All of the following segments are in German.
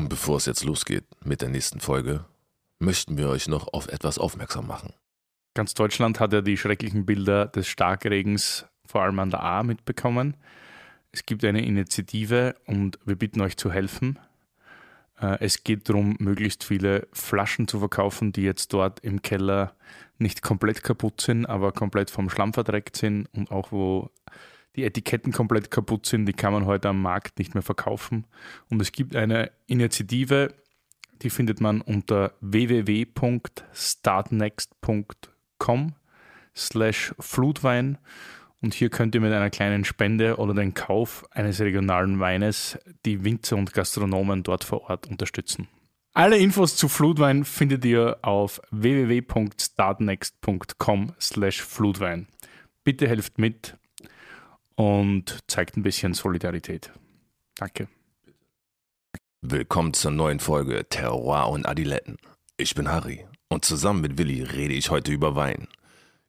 Und bevor es jetzt losgeht mit der nächsten Folge, möchten wir euch noch auf etwas aufmerksam machen. Ganz Deutschland hat ja die schrecklichen Bilder des Starkregens vor allem an der A mitbekommen. Es gibt eine Initiative und wir bitten euch zu helfen. Äh, es geht darum, möglichst viele Flaschen zu verkaufen, die jetzt dort im Keller nicht komplett kaputt sind, aber komplett vom Schlamm verdreckt sind und auch wo die Etiketten komplett kaputt sind, die kann man heute am Markt nicht mehr verkaufen. Und es gibt eine Initiative, die findet man unter www.startnext.com slash Flutwein und hier könnt ihr mit einer kleinen Spende oder den Kauf eines regionalen Weines die Winzer und Gastronomen dort vor Ort unterstützen. Alle Infos zu Flutwein findet ihr auf www.startnext.com slash Flutwein. Bitte helft mit und zeigt ein bisschen Solidarität. Danke. Willkommen zur neuen Folge Terroir und Adiletten. Ich bin Harry und zusammen mit Willi rede ich heute über Wein.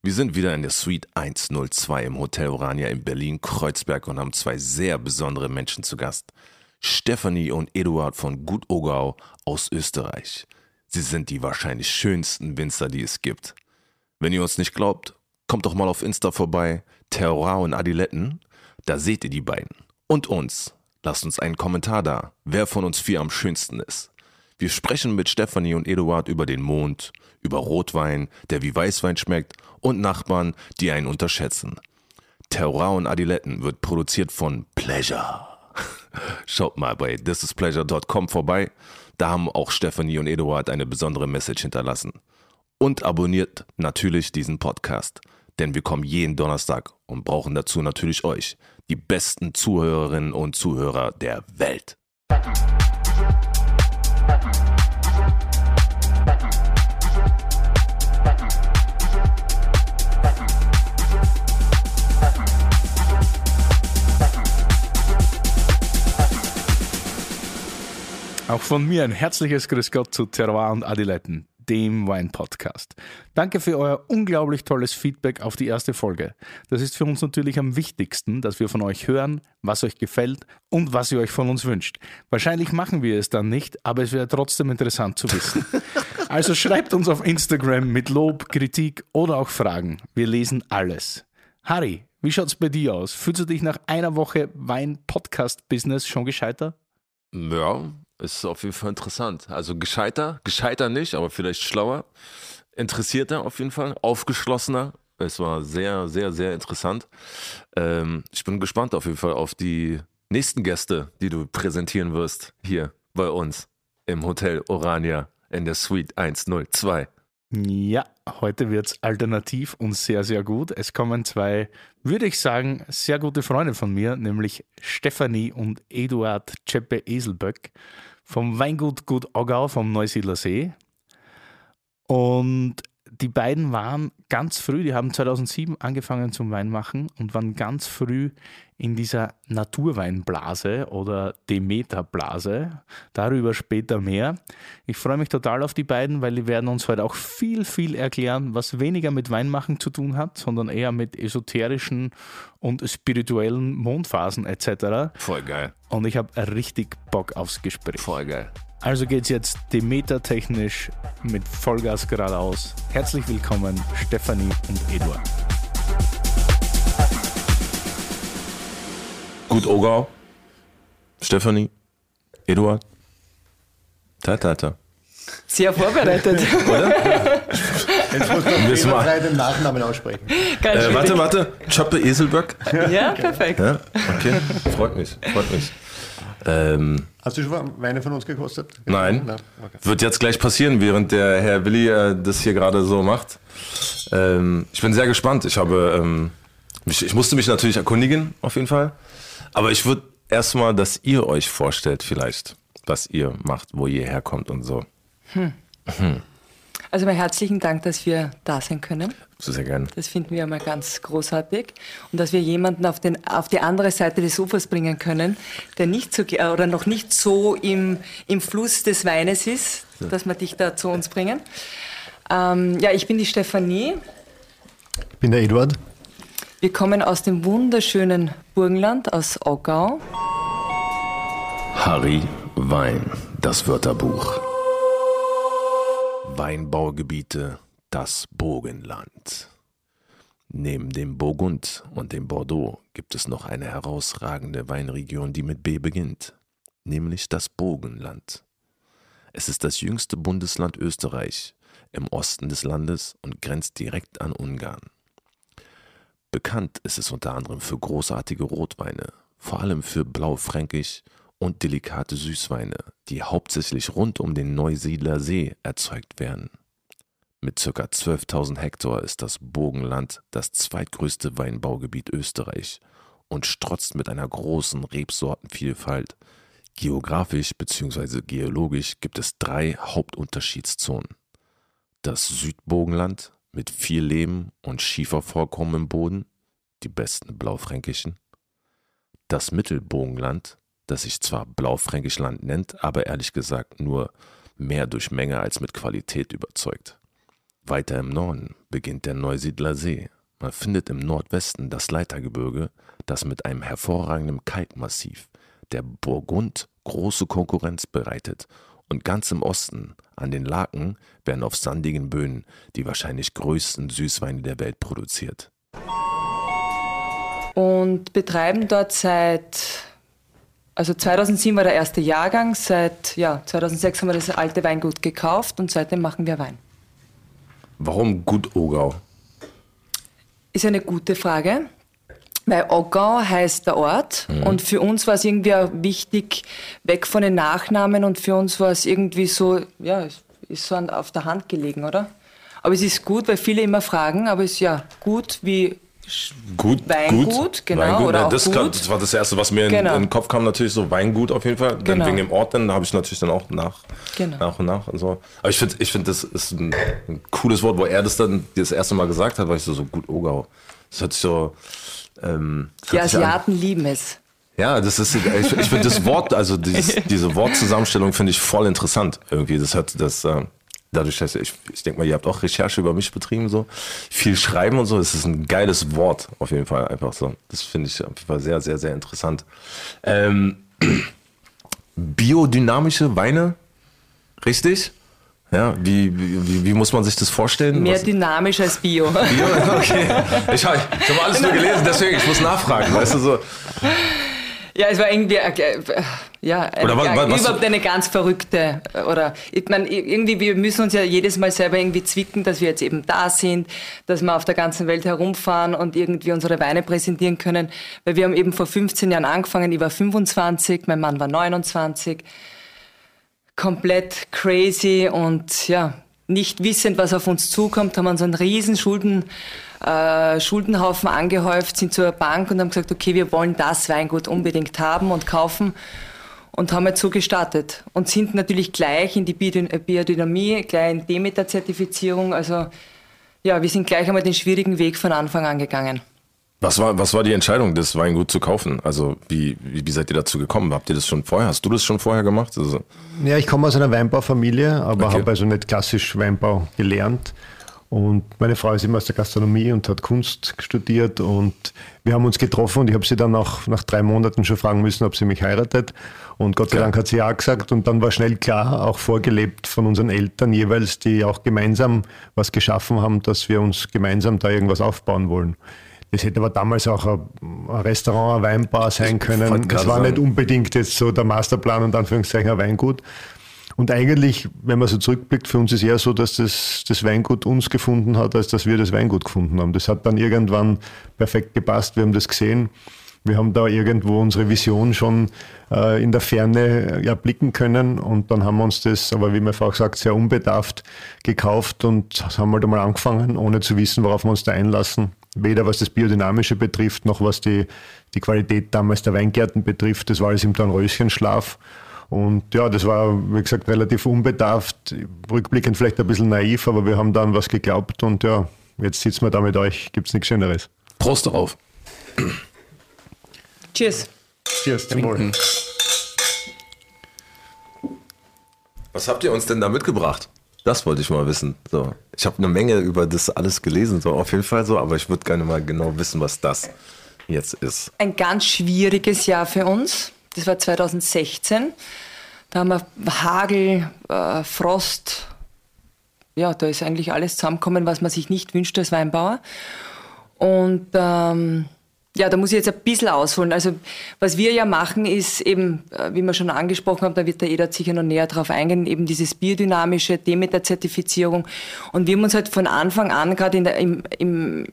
Wir sind wieder in der Suite 102 im Hotel Orania in Berlin-Kreuzberg und haben zwei sehr besondere Menschen zu Gast. Stephanie und Eduard von Gut Ogau aus Österreich. Sie sind die wahrscheinlich schönsten Winzer, die es gibt. Wenn ihr uns nicht glaubt, kommt doch mal auf Insta vorbei, Terroir und Adiletten, da seht ihr die beiden. Und uns. Lasst uns einen Kommentar da, wer von uns vier am schönsten ist. Wir sprechen mit Stephanie und Eduard über den Mond, über Rotwein, der wie Weißwein schmeckt und Nachbarn, die einen unterschätzen. Terroir und Adiletten wird produziert von Pleasure. Schaut mal bei thisispleasure.com vorbei. Da haben auch Stephanie und Eduard eine besondere Message hinterlassen. Und abonniert natürlich diesen Podcast. Denn wir kommen jeden Donnerstag und brauchen dazu natürlich euch, die besten Zuhörerinnen und Zuhörer der Welt. Auch von mir ein herzliches Grüß Gott zu Terroir und Adiletten, dem Wein-Podcast. Danke für euer unglaublich tolles Feedback auf die erste Folge. Das ist für uns natürlich am wichtigsten, dass wir von euch hören, was euch gefällt und was ihr euch von uns wünscht. Wahrscheinlich machen wir es dann nicht, aber es wäre trotzdem interessant zu wissen. Also schreibt uns auf Instagram mit Lob, Kritik oder auch Fragen. Wir lesen alles. Harry, wie schaut's bei dir aus? Fühlst du dich nach einer Woche Wein-Podcast-Business schon gescheiter? Ja, ist auf jeden Fall interessant. Also gescheiter, gescheiter nicht, aber vielleicht schlauer. Interessierter auf jeden Fall, aufgeschlossener. Es war sehr, sehr, sehr interessant. Ähm, ich bin gespannt auf jeden Fall auf die nächsten Gäste, die du präsentieren wirst hier bei uns im Hotel Orania in der Suite 102. Ja, heute wird es alternativ und sehr, sehr gut. Es kommen zwei, würde ich sagen, sehr gute Freunde von mir, nämlich Stefanie und Eduard Czeppe Eselböck vom Weingut Gut Augau vom Neusiedler See. Und die beiden waren ganz früh, die haben 2007 angefangen zum Weinmachen und waren ganz früh in dieser Naturweinblase oder Demeterblase. Darüber später mehr. Ich freue mich total auf die beiden, weil die werden uns heute auch viel, viel erklären, was weniger mit Weinmachen zu tun hat, sondern eher mit esoterischen und spirituellen Mondphasen etc. Voll geil. Und ich habe richtig Bock aufs Gespräch. Voll geil. Also geht's jetzt Demeter-technisch mit Vollgas geradeaus. Herzlich willkommen, Stefanie und Eduard. Gut, Ogau. Stefanie. Eduard. Ta, ta, ta. Sehr vorbereitet. Jetzt muss man Müssen wir- fehlerfrei den Nachnamen aussprechen. Ganz Äh, schwierig. warte, warte. Choppe Eselböck. Ja, perfekt. Ja, okay. Freut mich. Freut mich. Ähm, Hast du schon mal Weine von uns gekostet? Nein. Okay. Wird jetzt gleich passieren, während der Herr Willi äh, das hier gerade so macht. Ähm, ich bin sehr gespannt. Ich habe, ähm, mich, ich musste mich natürlich erkundigen, auf jeden Fall. Aber ich würde erstmal, dass ihr euch vorstellt, vielleicht, was ihr macht, wo ihr herkommt und so. Also mal herzlichen Dank, dass wir da sein können. So sehr gerne. Das finden wir einmal ganz großartig. Und dass wir jemanden auf, den, auf die andere Seite des Ufers bringen können, der nicht so, ge- äh, oder noch nicht so im, im Fluss des Weines ist, dass wir dich da zu uns bringen. Ähm, ja, ich bin die Stefanie. Ich bin der Eduard. Wir kommen aus dem wunderschönen Burgenland, aus Augau. Harry Wein. Das Wörterbuch. Weinbaugebiete, das Bogenland. Neben dem Burgund und dem Bordeaux gibt es noch eine herausragende Weinregion, die mit B beginnt, nämlich das Bogenland. Es ist das jüngste Bundesland Österreich im Osten des Landes und grenzt direkt an Ungarn. Bekannt ist es unter anderem für großartige Rotweine, vor allem für Blaufränkisch und delikate Süßweine, die hauptsächlich rund um den Neusiedler See erzeugt werden. Mit ca. 12.000 Hektar ist das Burgenland das zweitgrößte Weinbaugebiet Österreich und strotzt mit einer großen Rebsortenvielfalt. Geografisch bzw. geologisch gibt es drei Hauptunterschiedszonen. Das Südburgenland mit viel Lehm und Schiefervorkommen im Boden, die besten blaufränkischen. Das Mittelburgenland das sich zwar Blaufränkischland nennt, aber ehrlich gesagt nur mehr durch Menge als mit Qualität überzeugt. Weiter im Norden beginnt der Neusiedler See. Man findet im Nordwesten das Leitergebirge, das mit einem hervorragenden Kalkmassiv der Burgund große Konkurrenz bereitet. Und ganz im Osten, an den Laken, werden auf sandigen Böden die wahrscheinlich größten Süßweine der Welt produziert. Und betreiben dort seit also 2007 war der erste Jahrgang, seit ja, 2006 haben wir das alte Weingut gekauft und seitdem machen wir Wein. Warum Gut Ogau? Ist eine gute Frage, weil Ogau heißt der Ort mhm. und für uns war es irgendwie auch wichtig, weg von den Nachnamen und für uns war es irgendwie so, ja, ist so auf der Hand gelegen, oder? Aber es ist gut, weil viele immer fragen, aber es ist ja gut wie Gut, Weingut, gut. genau. Weingut, oder ja, auch das, gut. Kann, das war das Erste, was mir genau. in, den Kopf kam, natürlich so Weingut auf jeden Fall. Dann genau. wegen dem Ort, dann habe ich natürlich dann auch nach, genau. nach und nach und so. Aber ich finde, ich find, das ist ein, ein, cooles Wort, wo er das dann das erste Mal gesagt hat, weil ich so, so gut Ogau. Das hört sich so. Ähm, Die Asiaten lieben es. Ja, das ist, ich, ich finde das Wort, also dieses, diese Wortzusammenstellung finde ich voll interessant irgendwie. Das hat, das, äh, dadurch, dass ich, ich denke mal, ihr habt auch Recherche über mich betrieben, so viel schreiben und so. Es ist ein geiles Wort, auf jeden Fall einfach so. Das finde ich auf jeden Fall sehr, sehr, sehr interessant. Ähm, biodynamische Weine, richtig? Ja, wie, wie, wie muss man sich das vorstellen? Mehr Was? dynamisch als Bio. Bio? Okay. Ich habe ich hab alles nur gelesen, deswegen, ich muss nachfragen, weißt du so. Ja, es war irgendwie äh, ja, ein, Oder was- ja, was- überhaupt eine ganz verrückte äh, oder ich meine irgendwie wir müssen uns ja jedes Mal selber irgendwie zwicken, dass wir jetzt eben da sind, dass wir auf der ganzen Welt herumfahren und irgendwie unsere Weine präsentieren können, weil wir haben eben vor 15 Jahren angefangen, ich war 25, mein Mann war 29. Komplett crazy und ja, nicht wissend, was auf uns zukommt, haben wir so einen riesen Schulden äh, Schuldenhaufen angehäuft, sind zur Bank und haben gesagt, okay, wir wollen das Weingut unbedingt haben und kaufen und haben jetzt so gestartet und sind natürlich gleich in die äh, Biodynamie, gleich in Demeter-Zertifizierung. Also ja, wir sind gleich einmal den schwierigen Weg von Anfang an gegangen. Was war, was war die Entscheidung, das Weingut zu kaufen? Also wie, wie, wie seid ihr dazu gekommen? Habt ihr das schon vorher? Hast du das schon vorher gemacht? Also, Ja, ich komme aus einer Weinbaufamilie, aber Okay. habe also nicht klassisch Weinbau gelernt. Und meine Frau ist immer aus der Gastronomie und hat Kunst studiert und wir haben uns getroffen und ich habe sie dann auch nach drei Monaten schon fragen müssen, ob sie mich heiratet. Und Gott sei. Dank hat sie ja gesagt und dann war schnell klar, auch vorgelebt von unseren Eltern jeweils, die auch gemeinsam was geschaffen haben, dass wir uns gemeinsam da irgendwas aufbauen wollen. Das hätte aber damals auch ein ein Restaurant, eine Weinbar sein können. Es war nicht unbedingt jetzt so der Masterplan und Anführungszeichen ein Weingut. Und eigentlich, wenn man so zurückblickt, für uns ist eher so, dass das, das Weingut uns gefunden hat, als dass wir das Weingut gefunden haben. Das hat dann irgendwann perfekt gepasst. Wir haben das gesehen. Wir haben da irgendwo unsere Vision schon äh, in der Ferne äh, ja, können und dann haben wir uns das, aber wie meine Frau gesagt, sehr unbedarft gekauft und haben halt einmal angefangen, ohne zu wissen, worauf wir uns da einlassen. Weder was das Biodynamische betrifft, noch was die, die Qualität damals der Weingärten betrifft. Das war alles im Dornröschenschlaf. Und ja, das war, wie gesagt, relativ unbedarft, rückblickend vielleicht ein bisschen naiv, aber wir haben dann was geglaubt und ja, jetzt sitzen wir da mit euch, gibt es nichts Schöneres. Prost darauf. Cheers. Cheers, zum Wohl. Was habt ihr uns denn da mitgebracht? Das wollte ich mal wissen. So, ich habe eine Menge über das alles gelesen, so auf jeden Fall so, aber ich würde gerne mal genau wissen, was das jetzt ist. Ein ganz schwieriges Jahr für uns. Das war 2016. Da haben wir Hagel, äh, Frost. Ja, da ist eigentlich alles zusammengekommen, was man sich nicht wünscht als Weinbauer. Und ähm, ja, da muss ich jetzt ein bisschen ausholen. Also was wir ja machen, ist eben, äh, wie wir schon angesprochen haben, da wird der Edert sicher noch näher drauf eingehen, eben dieses biodynamische Demeter-Zertifizierung. Und wir haben uns halt von Anfang an, gerade im, im,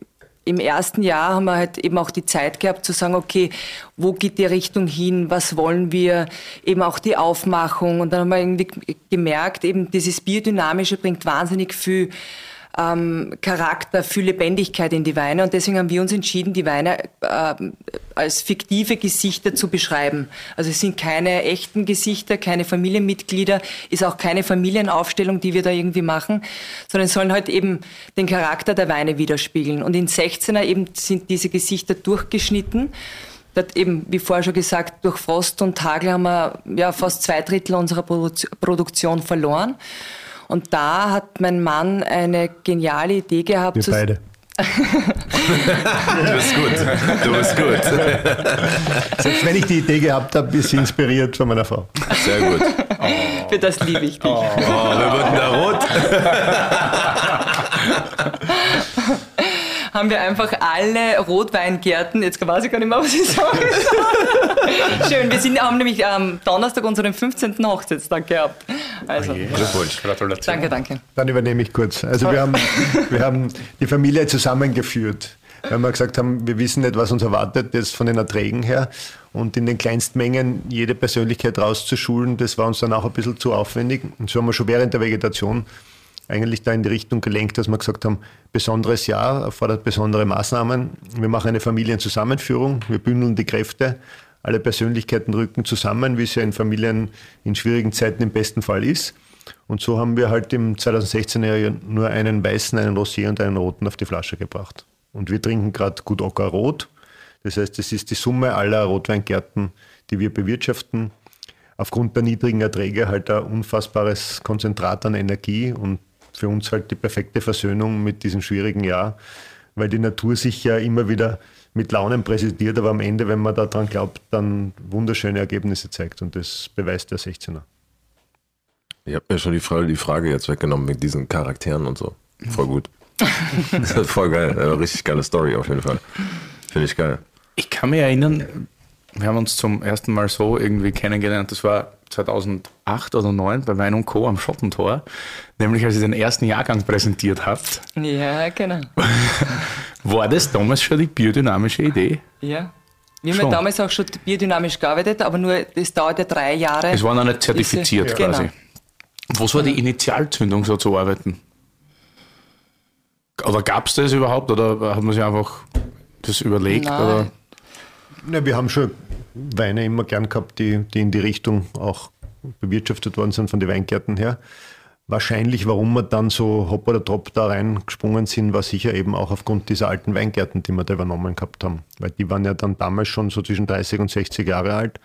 im ersten Jahr, haben wir halt eben auch die Zeit gehabt zu sagen, okay, wo geht die Richtung hin, was wollen wir, eben auch die Aufmachung. Und dann haben wir irgendwie gemerkt, eben dieses Biodynamische bringt wahnsinnig viel ähm, Charakter, viel Lebendigkeit in die Weine. Und deswegen haben wir uns entschieden, die Weine äh, als fiktive Gesichter zu beschreiben. Also es sind keine echten Gesichter, keine Familienmitglieder, ist auch keine Familienaufstellung, die wir da irgendwie machen, sondern sollen halt eben den Charakter der Weine widerspiegeln. Und in 16er eben sind diese Gesichter durchgeschnitten. Dort eben, wie vorher schon gesagt, durch Frost und Hagel haben wir ja, fast zwei Drittel unserer Produ Produktion verloren. Und da hat mein Mann eine geniale Idee gehabt. Wir beide. du bist gut. Du bist gut. Selbst wenn ich die Idee gehabt habe, ist sie inspiriert von meiner Frau. Sehr gut. Oh. Für das liebe ich dich. Oh, wer wird denn da rot? haben wir einfach alle Rotweingärten, jetzt weiß ich gar nicht mehr, was ich sagen soll. Schön, wir sind, haben nämlich am Donnerstag unseren 15. Hochzeitstag gehabt. Also, Glückwunsch, Gratulation. Danke, danke. Dann übernehme ich kurz. Also wir haben, wir haben die Familie zusammengeführt. Weil wir gesagt haben, wir wissen nicht, was uns erwartet, jetzt von den Erträgen her. Und in den Kleinstmengen jede Persönlichkeit rauszuschulen, das war uns dann auch ein bisschen zu aufwendig. Und so haben wir schon während der Vegetation eigentlich da in die Richtung gelenkt, dass wir gesagt haben, besonderes Jahr erfordert besondere Maßnahmen. Wir machen eine Familienzusammenführung, wir bündeln die Kräfte, alle Persönlichkeiten rücken zusammen, wie es ja in Familien in schwierigen Zeiten im besten Fall ist. Und so haben wir halt im 2016er Jahr nur einen weißen, einen Rosé und einen roten auf die Flasche gebracht. Und wir trinken gerade Gut Ocker Rot. Das heißt, es ist die Summe aller Rotweingärten, die wir bewirtschaften. Aufgrund der niedrigen Erträge halt ein unfassbares Konzentrat an Energie und für uns halt die perfekte Versöhnung mit diesem schwierigen Jahr, weil die Natur sich ja immer wieder mit Launen präsentiert, aber am Ende, wenn man daran glaubt, dann wunderschöne Ergebnisse zeigt und das beweist der 16er. Ich habe mir schon die Frage, die Frage jetzt weggenommen mit diesen Charakteren und so. Voll gut. voll geil. Richtig geile Story auf jeden Fall. Finde ich geil. Ich kann mich erinnern, wir haben uns zum ersten Mal so irgendwie kennengelernt. Das war 2008 oder 2009 bei Wein und Co. am Schottentor, nämlich als ihr den ersten Jahrgang präsentiert habt. Ja, genau. War das damals schon die biodynamische Idee? Ja. Wir haben ja damals auch schon biodynamisch gearbeitet, aber nur, das dauert ja drei Jahre. Es war noch nicht zertifiziert Diese, quasi. Genau. Was war die Initialzündung, so zu arbeiten? Oder gab es das überhaupt? Oder hat man sich einfach das überlegt? Nein. Ja, wir haben schon Weine immer gern gehabt, die, die in die Richtung auch bewirtschaftet worden sind von den Weingärten her. Wahrscheinlich, warum wir dann so hopp oder top da reingesprungen sind, war sicher eben auch aufgrund dieser alten Weingärten, die wir da übernommen gehabt haben. Weil die waren ja dann damals schon so zwischen 30 und 60 Jahre alt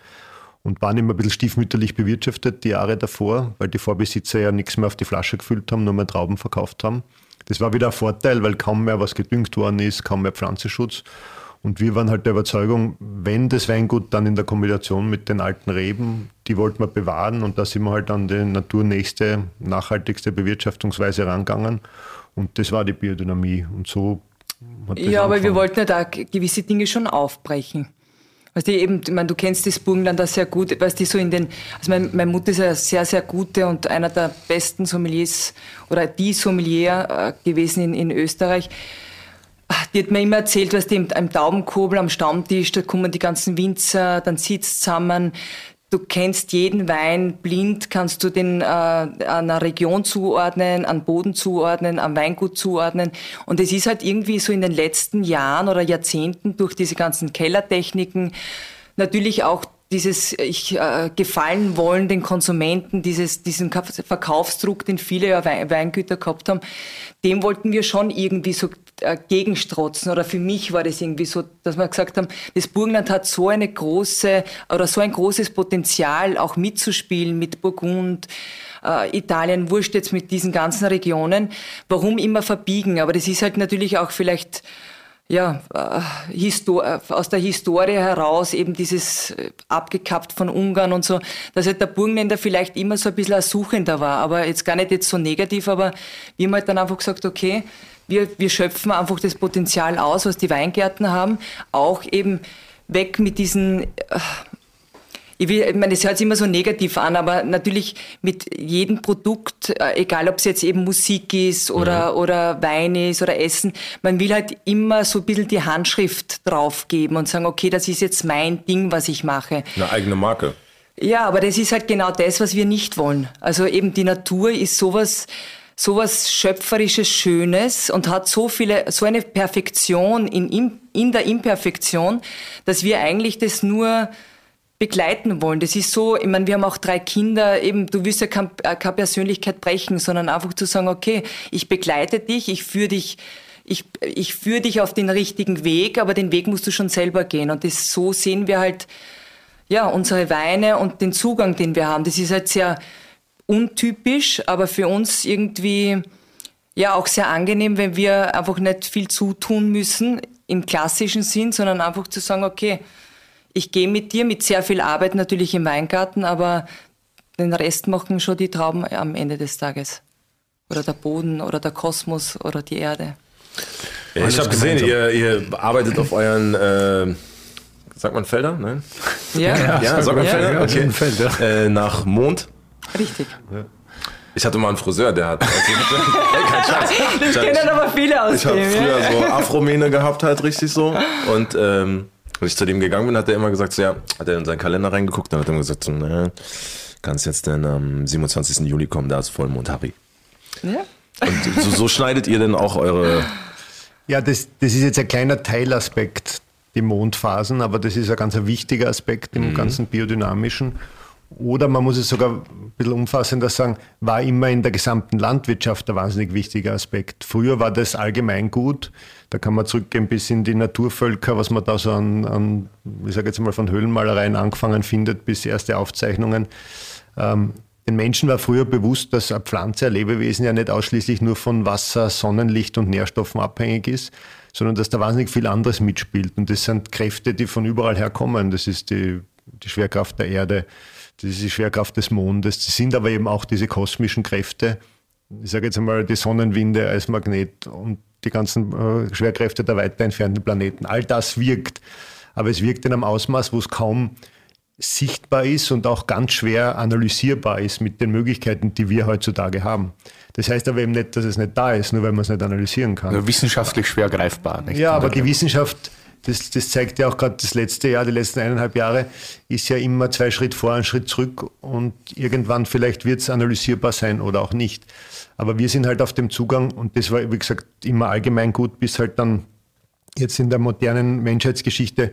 und waren immer ein bisschen stiefmütterlich bewirtschaftet die Jahre davor, weil die Vorbesitzer ja nichts mehr auf die Flasche gefüllt haben, nur mehr Trauben verkauft haben. Das war wieder ein Vorteil, weil kaum mehr was gedüngt worden ist, kaum mehr Pflanzenschutz. Und wir waren halt der Überzeugung, wenn das Weingut dann in der Kombination mit den alten Reben, die wollten wir bewahren und da sind wir halt an die naturnächste, nachhaltigste Bewirtschaftungsweise rangegangen. Und das war die Biodynamie. Und so hat das Ja, aber wir wollten ja da gewisse Dinge schon aufbrechen. Weißt du, eben, ich meine, du kennst das Burgenland da sehr gut, weißt du, so in den, also mein, meine Mutter ist ja sehr, sehr gute und einer der besten Sommeliers oder die Sommelier äh, gewesen in, in Österreich. Die hat mir immer erzählt, was die am Taubenkobel, am Stammtisch, da kommen die ganzen Winzer, dann sitzt zusammen. Du kennst jeden Wein blind, kannst du den äh, einer Region zuordnen, an Boden zuordnen, am Weingut zuordnen. Und es ist halt irgendwie so in den letzten Jahren oder Jahrzehnten durch diese ganzen Kellertechniken natürlich auch dieses ich äh, gefallen wollen den Konsumenten, dieses, diesen Verkaufsdruck, den viele ja Weingüter gehabt haben, dem wollten wir schon irgendwie so äh, gegenstrotzen. Oder für mich war das irgendwie so, dass wir gesagt haben, das Burgenland hat so eine große oder so ein großes Potenzial, auch mitzuspielen mit Burgund, äh, Italien, wurscht jetzt mit diesen ganzen Regionen. Warum immer verbiegen? Aber das ist halt natürlich auch vielleicht ja, äh, äh, aus der Historie heraus eben dieses äh, abgekappt von Ungarn und so, dass halt der Burgenländer vielleicht immer so ein bisschen ein Suchender war, aber jetzt gar nicht jetzt so negativ, aber wir haben halt dann einfach gesagt, okay, wir, wir schöpfen einfach das Potenzial aus, was die Weingärten haben, auch eben weg mit diesen ich, will, ich meine, es hört sich immer so negativ an, aber natürlich mit jedem Produkt, äh, egal ob es jetzt eben Musik ist oder, mhm. oder Wein ist oder Essen, man will halt immer so ein bisschen die Handschrift draufgeben und sagen, okay, das ist jetzt mein Ding, was ich mache. Eine eigene Marke. Ja, aber das ist halt genau das, was wir nicht wollen. Also eben die Natur ist sowas, sowas schöpferisches Schönes und hat so viele, so eine Perfektion in, in der Imperfektion, dass wir eigentlich das nur begleiten wollen. Das ist so, ich meine, wir haben auch drei Kinder, eben, du wirst ja keine, äh, keine Persönlichkeit brechen, sondern einfach zu sagen, okay, ich begleite dich, ich führe dich, ich, ich führe dich auf den richtigen Weg, aber den Weg musst du schon selber gehen. Und das, so sehen wir halt, ja, unsere Weine und den Zugang, den wir haben. Das ist halt sehr untypisch, aber für uns irgendwie, ja, auch sehr angenehm, wenn wir einfach nicht viel zutun müssen im klassischen Sinn, sondern einfach zu sagen, okay, ich gehe mit dir mit sehr viel Arbeit natürlich im Weingarten, aber den Rest machen schon die Trauben am Ende des Tages. Oder der Boden oder der Kosmos oder die Erde. Ja, ich habe gesehen, ihr, ihr, arbeitet auf euren, äh, sagt man Felder? Nein? Ja, ja, ja sagt man Felder? Okay. Feld, ja. äh, nach Mond. Richtig. Ja. Ich hatte mal einen Friseur, der hat. Also kein Scheiß. Das kennen aber viele aus Ich habe früher so Afromähne gehabt, halt richtig so. Und ähm, als ich zu dem gegangen bin, hat er immer gesagt, so, ja, hat er in seinen Kalender reingeguckt, dann hat er gesagt, so, naja, kannst jetzt denn am 27. Juli kommen, da ist Vollmond, Harry. Ja. Und so, so schneidet ihr denn auch eure... Ja, das, das ist jetzt ein kleiner Teilaspekt, die Mondphasen, aber das ist ein ganz wichtiger Aspekt im mhm. ganzen biodynamischen. Oder man muss es sogar ein bisschen umfassender sagen, war immer in der gesamten Landwirtschaft ein wahnsinnig wichtiger Aspekt. Früher war das allgemein gut. Da kann man zurückgehen bis in die Naturvölker, was man da so an, an ich sage jetzt mal, von Höhlenmalereien angefangen findet, bis erste Aufzeichnungen. Ähm, den Menschen war früher bewusst, dass eine Pflanze, ein Lebewesen ja nicht ausschließlich nur von Wasser, Sonnenlicht und Nährstoffen abhängig ist, sondern dass da wahnsinnig viel anderes mitspielt. Und das sind Kräfte, die von überall her kommen. Das ist die, die Schwerkraft der Erde, das ist die Schwerkraft des Mondes. Das sind aber eben auch diese kosmischen Kräfte. Ich sage jetzt einmal die Sonnenwinde als Magnet und die ganzen äh, Schwerkräfte der weiter entfernten Planeten. All das wirkt. Aber es wirkt in einem Ausmaß, wo es kaum sichtbar ist und auch ganz schwer analysierbar ist mit den Möglichkeiten, die wir heutzutage haben. Das heißt aber eben nicht, dass es nicht da ist, nur weil man es nicht analysieren kann. Ja, wissenschaftlich schwer greifbar. Nicht? Ja, aber die Wissenschaft das, das zeigt ja auch gerade das letzte Jahr, die letzten eineinhalb Jahre, ist ja immer zwei Schritt vor, ein Schritt zurück und irgendwann vielleicht wird es analysierbar sein oder auch nicht. Aber wir sind halt auf dem Zugang und das war, wie gesagt, immer allgemein gut, bis halt dann jetzt in der modernen Menschheitsgeschichte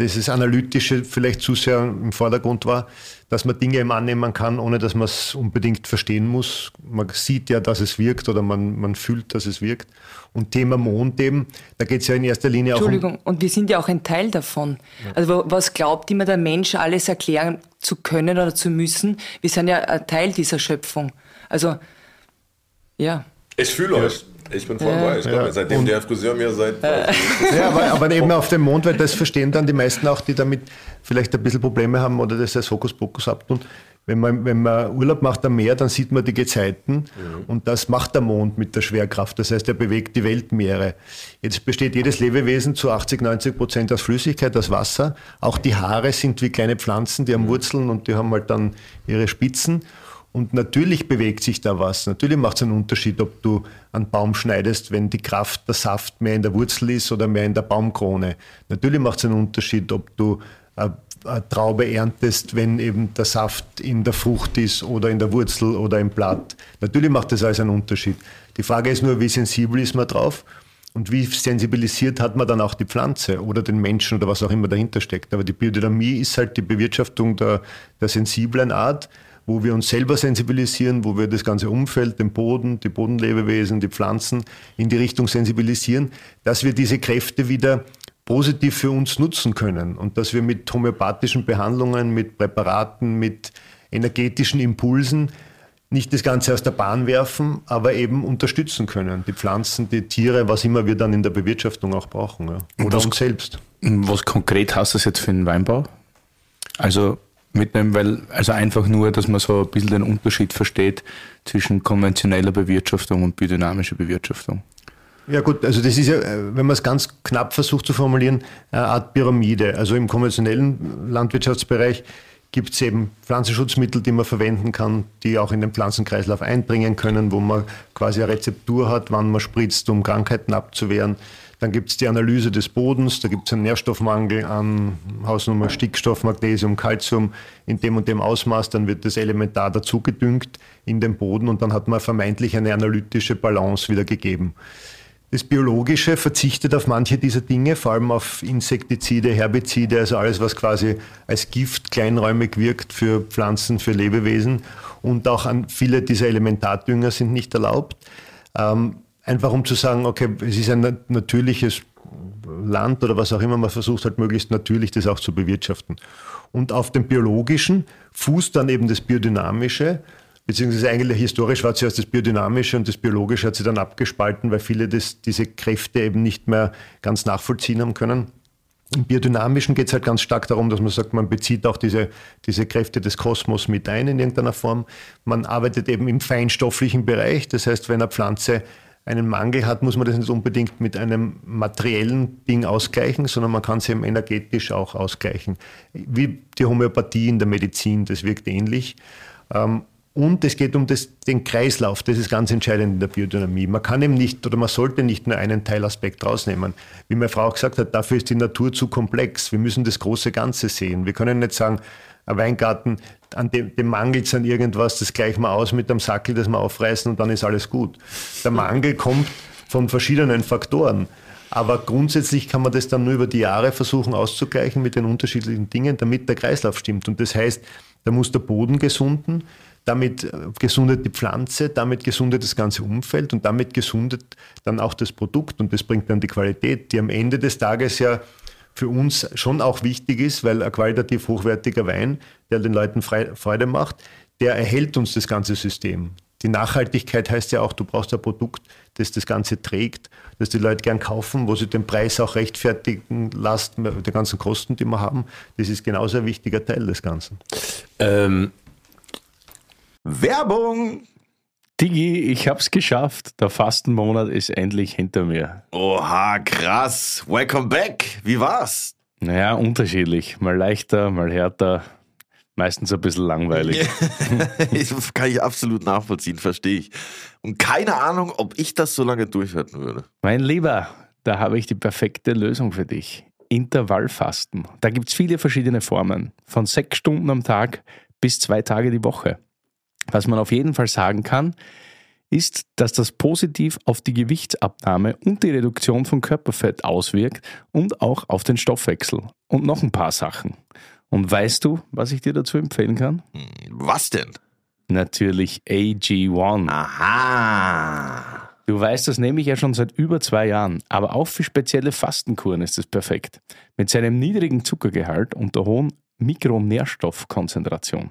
dieses Analytische vielleicht zu sehr im Vordergrund war, dass man Dinge eben annehmen kann, ohne dass man es unbedingt verstehen muss. Man sieht ja, dass es wirkt oder man, man fühlt, dass es wirkt. Und Thema Mond eben, da geht es ja in erster Linie auch Entschuldigung, um und wir sind ja auch ein Teil davon. Ja. Also was glaubt immer der Mensch, alles erklären zu können oder zu müssen? Wir sind ja ein Teil dieser Schöpfung. Also, ja. Ich fühle euch. Ich bin voll bei. Ich glaube, ja. seitdem und der Friseur mir seit. Ja, aber, aber, eben auf dem Mond, weil das verstehen dann die meisten auch, die damit vielleicht ein bisschen Probleme haben oder das als Hokuspokus abtun. Wenn man, wenn man Urlaub macht am Meer, dann sieht man die Gezeiten mhm. und das macht der Mond mit der Schwerkraft. Das heißt, er bewegt die Weltmeere. Jetzt besteht jedes Lebewesen zu 80, 90 Prozent aus Flüssigkeit, aus Wasser. Auch die Haare sind wie kleine Pflanzen, die haben mhm. Wurzeln und die haben halt dann ihre Spitzen. Und natürlich bewegt sich da was. Natürlich macht es einen Unterschied, ob du einen Baum schneidest, wenn die Kraft, der Saft mehr in der Wurzel ist oder mehr in der Baumkrone. Natürlich macht es einen Unterschied, ob du eine Traube erntest, wenn eben der Saft in der Frucht ist oder in der Wurzel oder im Blatt. Natürlich macht das alles einen Unterschied. Die Frage ist nur, wie sensibel ist man drauf und wie sensibilisiert hat man dann auch die Pflanze oder den Menschen oder was auch immer dahinter steckt. Aber die Biodynamie ist halt die Bewirtschaftung der, der sensiblen Art wo wir uns selber sensibilisieren, wo wir das ganze Umfeld, den Boden, die Bodenlebewesen, die Pflanzen in die Richtung sensibilisieren, dass wir diese Kräfte wieder positiv für uns nutzen können und dass wir mit homöopathischen Behandlungen, mit Präparaten, mit energetischen Impulsen nicht das Ganze aus der Bahn werfen, aber eben unterstützen können. Die Pflanzen, die Tiere, was immer wir dann in der Bewirtschaftung auch brauchen. Ja. Oder was, uns selbst. Was konkret heißt das jetzt für den Weinbau? Also mitnehmen, weil, also einfach nur, dass man so ein bisschen den Unterschied versteht zwischen konventioneller Bewirtschaftung und biodynamischer Bewirtschaftung. Ja gut, also das ist ja, wenn man es ganz knapp versucht zu formulieren, eine Art Pyramide. Also im konventionellen Landwirtschaftsbereich gibt es eben Pflanzenschutzmittel, die man verwenden kann, die auch in den Pflanzenkreislauf eindringen können, wo man quasi eine Rezeptur hat, wann man spritzt, um Krankheiten abzuwehren. Dann gibt es die Analyse des Bodens, da gibt es einen Nährstoffmangel an Hausnummer Stickstoff, Magnesium, Calcium in dem und dem Ausmaß, dann wird das Elementar dazugedüngt in den Boden und dann hat man vermeintlich eine analytische Balance wieder gegeben. Das Biologische verzichtet auf manche dieser Dinge, vor allem auf Insektizide, Herbizide, also alles, was quasi als Gift kleinräumig wirkt für Pflanzen, für Lebewesen. Und auch an viele dieser Elementardünger sind nicht erlaubt. Ähm, einfach um zu sagen, okay, es ist ein natürliches Land oder was auch immer, man versucht halt möglichst natürlich das auch zu bewirtschaften. Und auf dem Biologischen fußt dann eben das Biodynamische, beziehungsweise eigentlich historisch war zuerst das Biodynamische und das Biologische hat sich dann abgespalten, weil viele das, diese Kräfte eben nicht mehr ganz nachvollziehen haben können. Im Biodynamischen geht es halt ganz stark darum, dass man sagt, man bezieht auch diese, diese Kräfte des Kosmos mit ein in irgendeiner Form. Man arbeitet eben im feinstofflichen Bereich. Das heißt, wenn eine Pflanze einen Mangel hat, muss man das nicht unbedingt mit einem materiellen Ding ausgleichen, sondern man kann es eben energetisch auch ausgleichen. Wie die Homöopathie in der Medizin, das wirkt ähnlich. Ähm, und es geht um das, den Kreislauf, das ist ganz entscheidend in der Biodynamie. Man kann eben nicht oder man sollte nicht nur einen Teilaspekt rausnehmen. Wie meine Frau auch gesagt hat, dafür ist die Natur zu komplex. Wir müssen das große Ganze sehen. Wir können nicht sagen, ein Weingarten, an dem, dem mangelt an irgendwas, das gleichen wir aus mit einem Sackel, das wir aufreißen und dann ist alles gut. Der Mangel kommt von verschiedenen Faktoren. Aber grundsätzlich kann man das dann nur über die Jahre versuchen auszugleichen mit den unterschiedlichen Dingen, damit der Kreislauf stimmt. Und das heißt, da muss der Boden gesunden, damit gesundet die Pflanze, damit gesundet das ganze Umfeld und damit gesundet dann auch das Produkt und das bringt dann die Qualität, die am Ende des Tages ja für uns schon auch wichtig ist, weil ein qualitativ hochwertiger Wein, der den Leuten Freude macht, der erhält uns das ganze System. Die Nachhaltigkeit heißt ja auch, du brauchst ein Produkt, das das Ganze trägt, das die Leute gern kaufen, wo sie den Preis auch rechtfertigen lassen, die ganzen Kosten, die wir haben. Das ist genauso ein wichtiger Teil des Ganzen. Ähm, Werbung! Digi, ich hab's geschafft. Der Fastenmonat ist endlich hinter mir. Oha, krass. Welcome back. Wie war's? Naja, unterschiedlich. Mal leichter, mal härter. Meistens ein bisschen langweilig. das kann ich absolut nachvollziehen, verstehe ich. Und keine Ahnung, ob ich das so lange durchhalten würde. Mein Lieber, da habe ich die perfekte Lösung für dich. Intervallfasten. Da gibt es viele verschiedene Formen. Von sechs Stunden am Tag bis zwei Tage die Woche. Was man auf jeden Fall sagen kann, ist, dass das positiv auf die Gewichtsabnahme und die Reduktion von Körperfett auswirkt und auch auf den Stoffwechsel. Und noch ein paar Sachen. Und weißt du, was ich dir dazu empfehlen kann? Hm, was denn? Natürlich AG1. Aha. Du weißt, das nehme ich ja schon seit über zwei Jahren, aber auch für spezielle Fastenkuren ist es perfekt. Mit seinem niedrigen Zuckergehalt und der hohen Mikronährstoffkonzentration.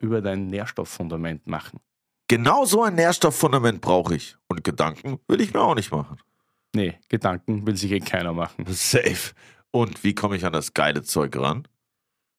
über dein Nährstofffundament machen. Genau so ein Nährstofffundament brauche ich. Und Gedanken will ich mir auch nicht machen. Nee, Gedanken will sich eh keiner machen. Safe. Und wie komme ich an das geile Zeug ran?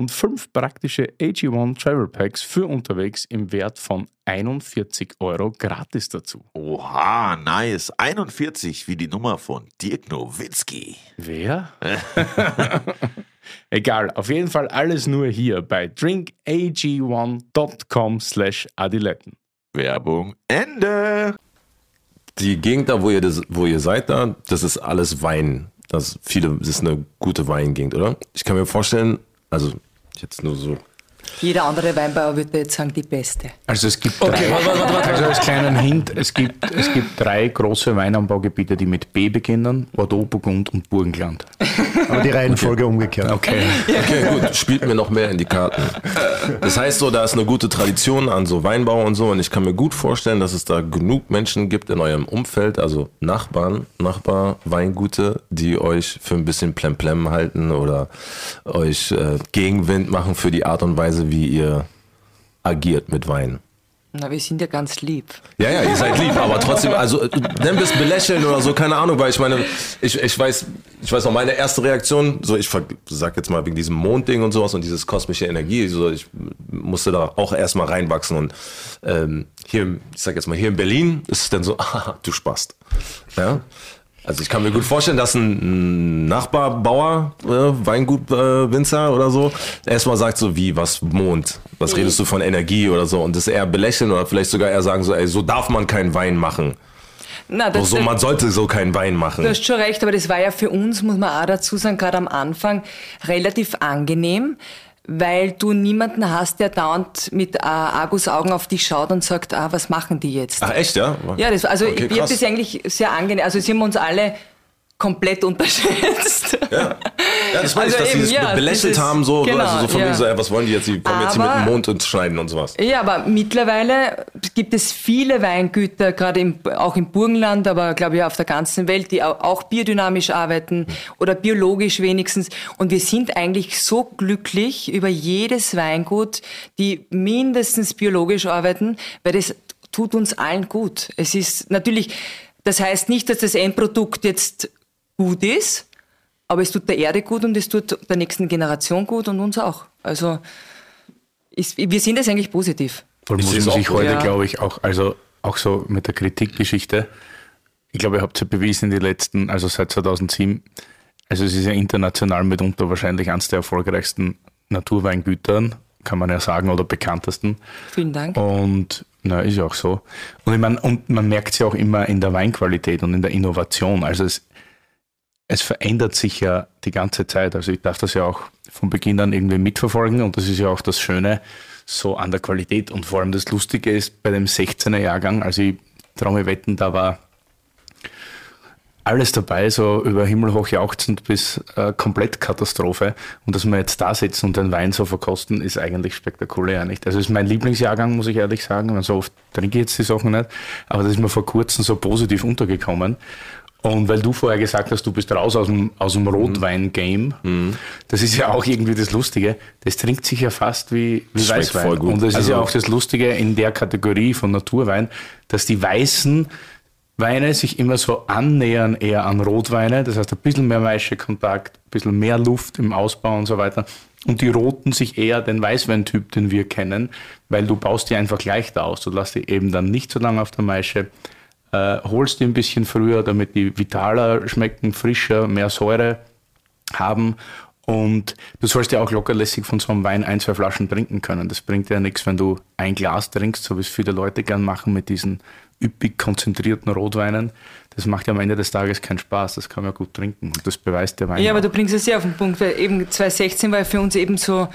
und fünf praktische AG1 Travel Packs für unterwegs im Wert von 41 Euro gratis dazu. Oha, nice. 41 wie die Nummer von Dirk Nowitzki. Wer? Egal, auf jeden Fall alles nur hier bei drinkag1.com slash adiletten. Werbung Ende. Die Gegend da, wo ihr, das, wo ihr seid, da, das ist alles Wein. Das, viele, das ist eine gute Weingegend, oder? Ich kann mir vorstellen, also jetzt nur so Jeder andere Weinbauer würde jetzt sagen, die beste. Also es gibt drei, also als kleinen Hint, es gibt, es gibt drei große Weinanbaugebiete, die mit B beginnen, Bordeaux, Burgund und Burgenland. Aber die Reihenfolge umgekehrt. Okay. Okay, gut, spielt mir noch mehr in die Karten. Das heißt so, da ist eine gute Tradition an so Weinbau und so und ich kann mir gut vorstellen, dass es da genug Menschen gibt in eurem Umfeld, also Nachbarn, Nachbar, Weingute, die euch für ein bisschen Plemplem halten oder euch äh, Gegenwind machen für die Art und Weise, wie ihr agiert mit Wein. Na, wir sind ja ganz lieb. Ja, ja, ihr seid lieb, aber trotzdem, also äh, nimm das belächeln oder so, keine Ahnung, weil ich meine, ich, ich weiß, ich weiß noch, meine erste Reaktion, so ich sag jetzt mal wegen diesem Mondding und sowas und dieses kosmische Energie, so ich musste da auch erstmal reinwachsen und ähm, hier, ich sag jetzt mal, hier in Berlin ist es dann so, ah, du spast. Ja. Also ich kann mir gut vorstellen, dass ein Nachbarbauer, äh, Weingutwinzer äh, oder so, erstmal sagt so, wie, was Mond? Was redest du von Energie oder so? Und das eher belächeln oder vielleicht sogar eher sagen so, ey, so darf man keinen Wein machen. Na, das, so, man sollte so keinen Wein machen. Du hast schon recht, aber das war ja für uns, muss man auch dazu sagen, gerade am Anfang relativ angenehm, weil du niemanden hast, der dauernd mit äh, Argusaugen auf dich schaut und sagt, ah, was machen die jetzt? Ach echt, ja? Ja, das, also Okay, ich, wir haben krass. das eigentlich sehr angenehm. Also sie haben uns alle komplett unterschätzt. Ja, ja das weiß Also ich, dass sie eben, ja, belächelt dieses- haben, so, genau, also so von ja. so, ey, was wollen die jetzt? Die kommen jetzt hier mit Aber- dem Mond und schneiden und sowas. Ja, aber mittlerweile gibt es viele Weingüter, gerade im, auch im Burgenland, aber glaube ich auf der ganzen Welt, die au- auch biodynamisch arbeiten oder biologisch wenigstens. Und wir sind eigentlich so glücklich über jedes Weingut, die mindestens biologisch arbeiten, weil das tut uns allen gut. Es ist natürlich, das heißt nicht, dass das Endprodukt jetzt gut ist, aber es tut der Erde gut und es tut der nächsten Generation gut und uns auch. Also ist, wir sind es eigentlich positiv. Vor allem Ich muss man sich heute, Ja. glaube ich, auch, also auch so mit der Kritikgeschichte. Ich glaube, ihr habt es ja bewiesen in den letzten, also seit 2007. Also es ist ja international mitunter wahrscheinlich eines der erfolgreichsten Naturweingütern, kann man ja sagen, oder bekanntesten. Vielen Dank. Und na, ist ja auch so. Und ich meine, und man merkt es ja auch immer in der Weinqualität und in der Innovation. Also es, es verändert sich ja die ganze Zeit. Also ich darf das ja auch von Beginn an irgendwie mitverfolgen und das ist ja auch das Schöne so an der Qualität. Und vor allem das Lustige ist bei dem 16er Jahrgang, also ich traue wetten, da war alles dabei, so über himmelhoch jauchzend bis äh, komplett Katastrophe. Und dass wir jetzt da sitzen und den Wein so verkosten, ist eigentlich spektakulär, nicht? Also ist mein Lieblingsjahrgang, muss ich ehrlich sagen. So oft trinke ich jetzt die Sachen nicht. Aber das ist mir vor kurzem so positiv untergekommen. Und weil du vorher gesagt hast, du bist raus aus dem, aus dem Rotwein-Game, das ist ja auch irgendwie das Lustige. Das trinkt sich ja fast wie, wie Weißwein. voll gut. Und das ist Also- ja auch das Lustige in der Kategorie von Naturwein, dass die weißen Weine sich immer so annähern eher an Rotweine. Das heißt, ein bisschen mehr Maischekontakt, ein bisschen mehr Luft im Ausbau und so weiter. Und die roten sich eher den Weißweintyp, den wir kennen, weil du baust die einfach leichter aus. Du lässt die eben dann nicht so lange auf der Maische, äh, holst die ein bisschen früher, damit die vitaler schmecken, frischer, mehr Säure haben. Und du sollst ja auch lockerlässig von so einem Wein ein, zwei Flaschen trinken können. Das bringt ja nichts, wenn du ein Glas trinkst, so wie es viele Leute gern machen mit diesen üppig konzentrierten Rotweinen. Das macht ja am Ende des Tages keinen Spaß. Das kann man gut trinken. Und das beweist der Wein. Ja, aber auch. du bringst es sehr auf den Punkt, weil eben 2016 war für uns eben so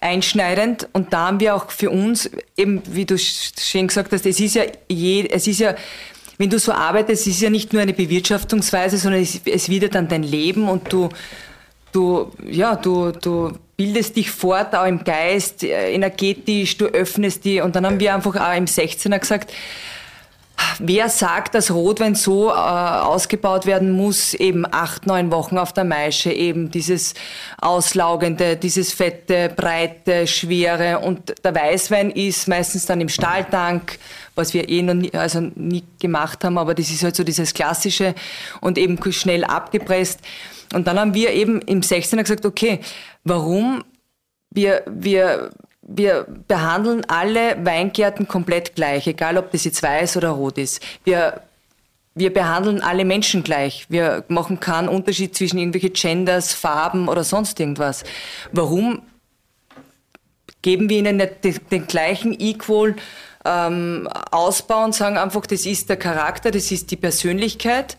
einschneidend und da haben wir auch für uns, eben wie du sch- schön gesagt hast, es ist ja, je, es ist ja, wenn du so arbeitest, es ist ja nicht nur eine Bewirtschaftungsweise, sondern es, es ja dann dein Leben und du, du, ja, du, du bildest dich fort, auch im Geist, äh, energetisch, du öffnest die und dann haben wir einfach auch im 16er gesagt, wer sagt, dass Rotwein so äh, ausgebaut werden muss, eben acht, neun Wochen auf der Maische, eben dieses auslaugende, dieses fette, breite, schwere und der Weißwein ist meistens dann im Stahltank, was wir eh noch nie, also nie gemacht haben, aber das ist halt so dieses klassische und eben schnell abgepresst. Und dann haben wir eben im 16er gesagt, okay, warum wir, wir wir behandeln alle Weingärten komplett gleich, egal ob das jetzt weiß oder rot ist. Wir, wir behandeln alle Menschen gleich. Wir machen keinen Unterschied zwischen irgendwelche Genders, Farben oder sonst irgendwas. Warum geben wir ihnen nicht den, den gleichen Equal ähm, Ausbau und sagen einfach, das ist der Charakter, das ist die Persönlichkeit